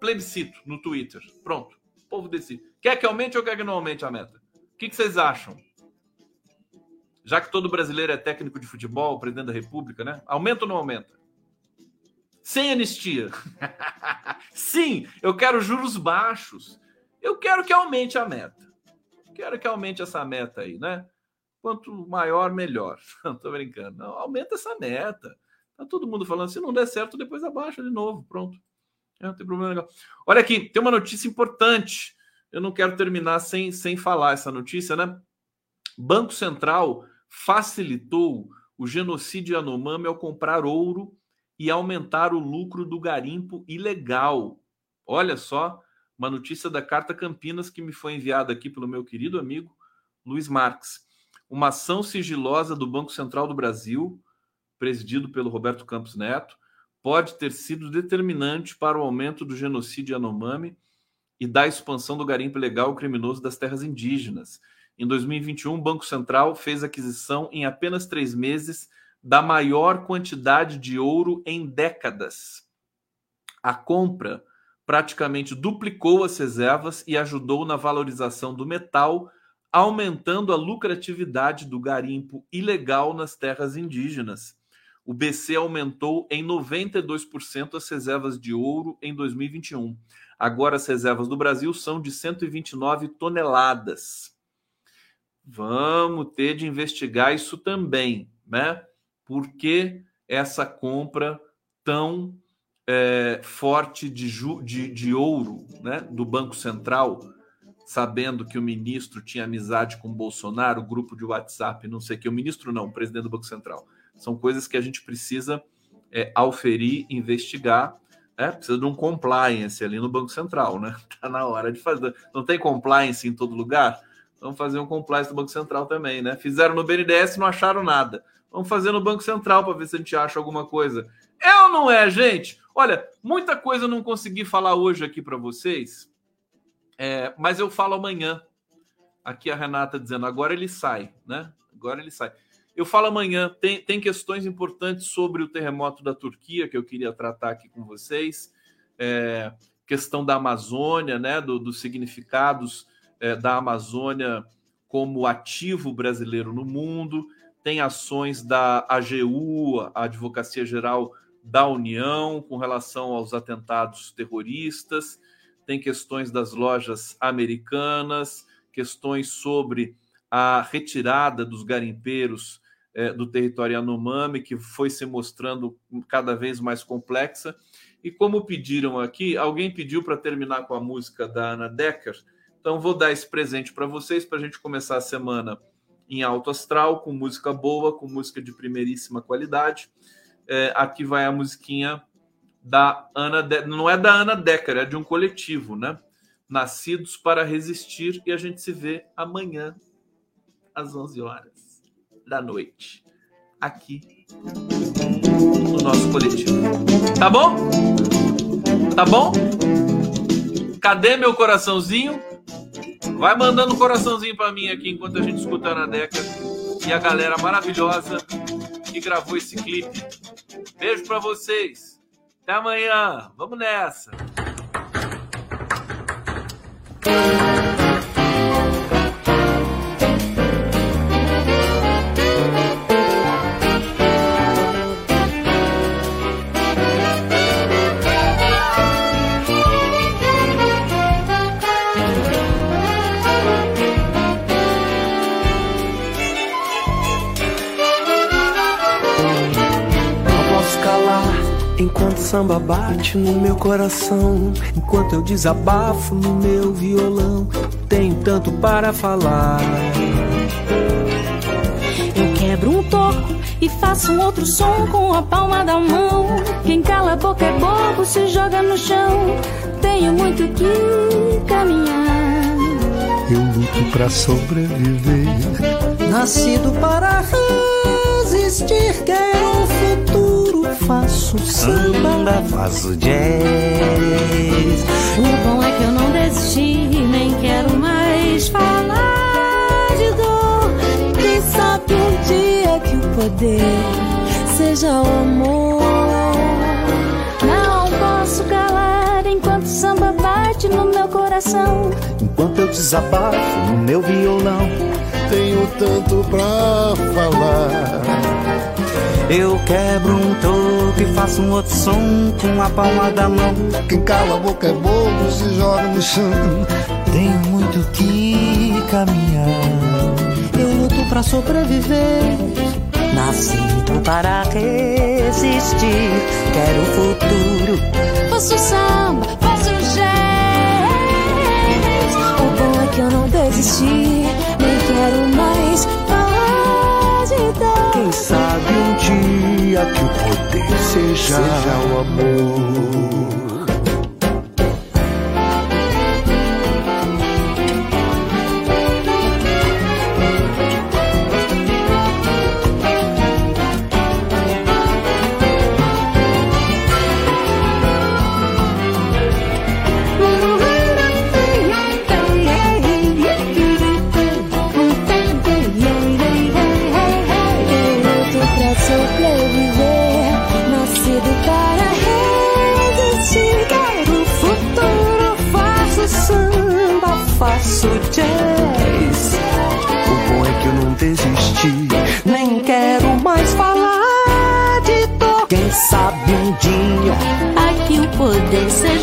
Plebiscito no Twitter. Pronto. O povo decide. Quer que aumente ou quer que não aumente a meta? O que, que vocês acham? Já que todo brasileiro é técnico de futebol, presidente da República, né? Aumenta ou não aumenta? Sem anistia. Sim, eu quero juros baixos. Eu quero que aumente a meta. Quero que aumente essa meta aí, né? Quanto maior, melhor. Não tô brincando. Não, aumenta essa meta. Tá todo mundo falando, se não der certo, depois abaixa de novo. Pronto. Não tem problema legal. Olha aqui, tem uma notícia importante. Eu não quero terminar sem, sem falar essa notícia, né? Banco Central facilitou o genocídio Yanomami ao comprar ouro e aumentar o lucro do garimpo ilegal. Olha só, uma notícia da Carta Campinas que me foi enviada aqui pelo meu querido amigo Luiz Marques. Uma ação sigilosa do Banco Central do Brasil, presidido pelo Roberto Campos Neto, pode ter sido determinante para o aumento do genocídio Yanomami e da expansão do garimpo ilegal criminoso das terras indígenas. Em 2021, o Banco Central fez aquisição em apenas três meses da maior quantidade de ouro em décadas. A compra praticamente duplicou as reservas e ajudou na valorização do metal, aumentando a lucratividade do garimpo ilegal nas terras indígenas o BC aumentou em 92% as reservas de ouro em 2021. Agora as reservas do Brasil são de 129 toneladas. Vamos ter de investigar isso também, né? Por que essa compra tão é, forte de, de, de ouro né, do Banco Central, sabendo que o ministro tinha amizade com Bolsonaro, grupo de WhatsApp, não sei o que, o ministro não, o presidente do Banco Central são coisas que a gente precisa é, auferir, investigar. Né? Precisa de um compliance ali no Banco Central, né? Tá na hora de fazer. Não tem compliance em todo lugar? Vamos fazer um compliance no Banco Central também, né? Fizeram no BNDES não acharam nada. Vamos fazer no Banco Central para ver se a gente acha alguma coisa. É ou não é, gente? Olha, muita coisa eu não consegui falar hoje aqui para vocês, é, mas eu falo amanhã. Aqui a Renata dizendo, agora ele sai, né? Agora ele sai. Eu falo amanhã, tem, tem questões importantes sobre o terremoto da Turquia que eu queria tratar aqui com vocês. É, questão da Amazônia, né, do, dos significados é, da Amazônia como ativo brasileiro no mundo. Tem ações da AGU, a Advocacia Geral da União, com relação aos atentados terroristas. Tem questões das lojas americanas, questões sobre a retirada dos garimpeiros é, do território Yanomami, que foi se mostrando cada vez mais complexa. E como pediram aqui, alguém pediu para terminar com a música da Ana Decker, então vou dar esse presente para vocês para a gente começar a semana em alto astral, com música boa, com música de primeiríssima qualidade. É, aqui vai a musiquinha da Ana, De... não é da Ana Decker, é de um coletivo, né? Nascidos para resistir e a gente se vê amanhã às 11 horas da noite, aqui no nosso coletivo. Tá bom? Tá bom? Cadê meu coraçãozinho? Vai mandando um coraçãozinho para mim aqui enquanto a gente escuta a Deca e a galera maravilhosa que gravou esse clipe. Beijo para vocês. Até amanhã. Vamos nessa. Samba bate no meu coração, enquanto eu desabafo no meu violão. Tenho tanto para falar. Eu quebro um toco e faço um outro som com a palma da mão. Quem cala a boca é bobo, se joga no chão. Tenho muito que caminhar. Eu luto para sobreviver. Nascido para resistir, quero um futuro. Faço samba, faço jazz. O bom é que eu não desisti, nem quero mais falar de dor. Quem sabe um dia que o poder seja o amor. Não posso calar enquanto samba bate no meu coração. Enquanto eu desabafo no meu violão, tenho tenho tanto pra falar. Eu quebro um toco e faço um outro som com a palma da mão. Quem cala a boca é bobo, se joga no chão. Tenho muito que caminhar. Eu luto pra sobreviver. Nascido para resistir. Quero futuro. Faço samba, faço jazz. O bom é que eu não desisti. Nem quero mais sabe um dia que o poder seja, o amor. Jazz. O bom é que eu não desisti, nem quero mais falar de dor. Quem sabe um dia Aqui o poder seja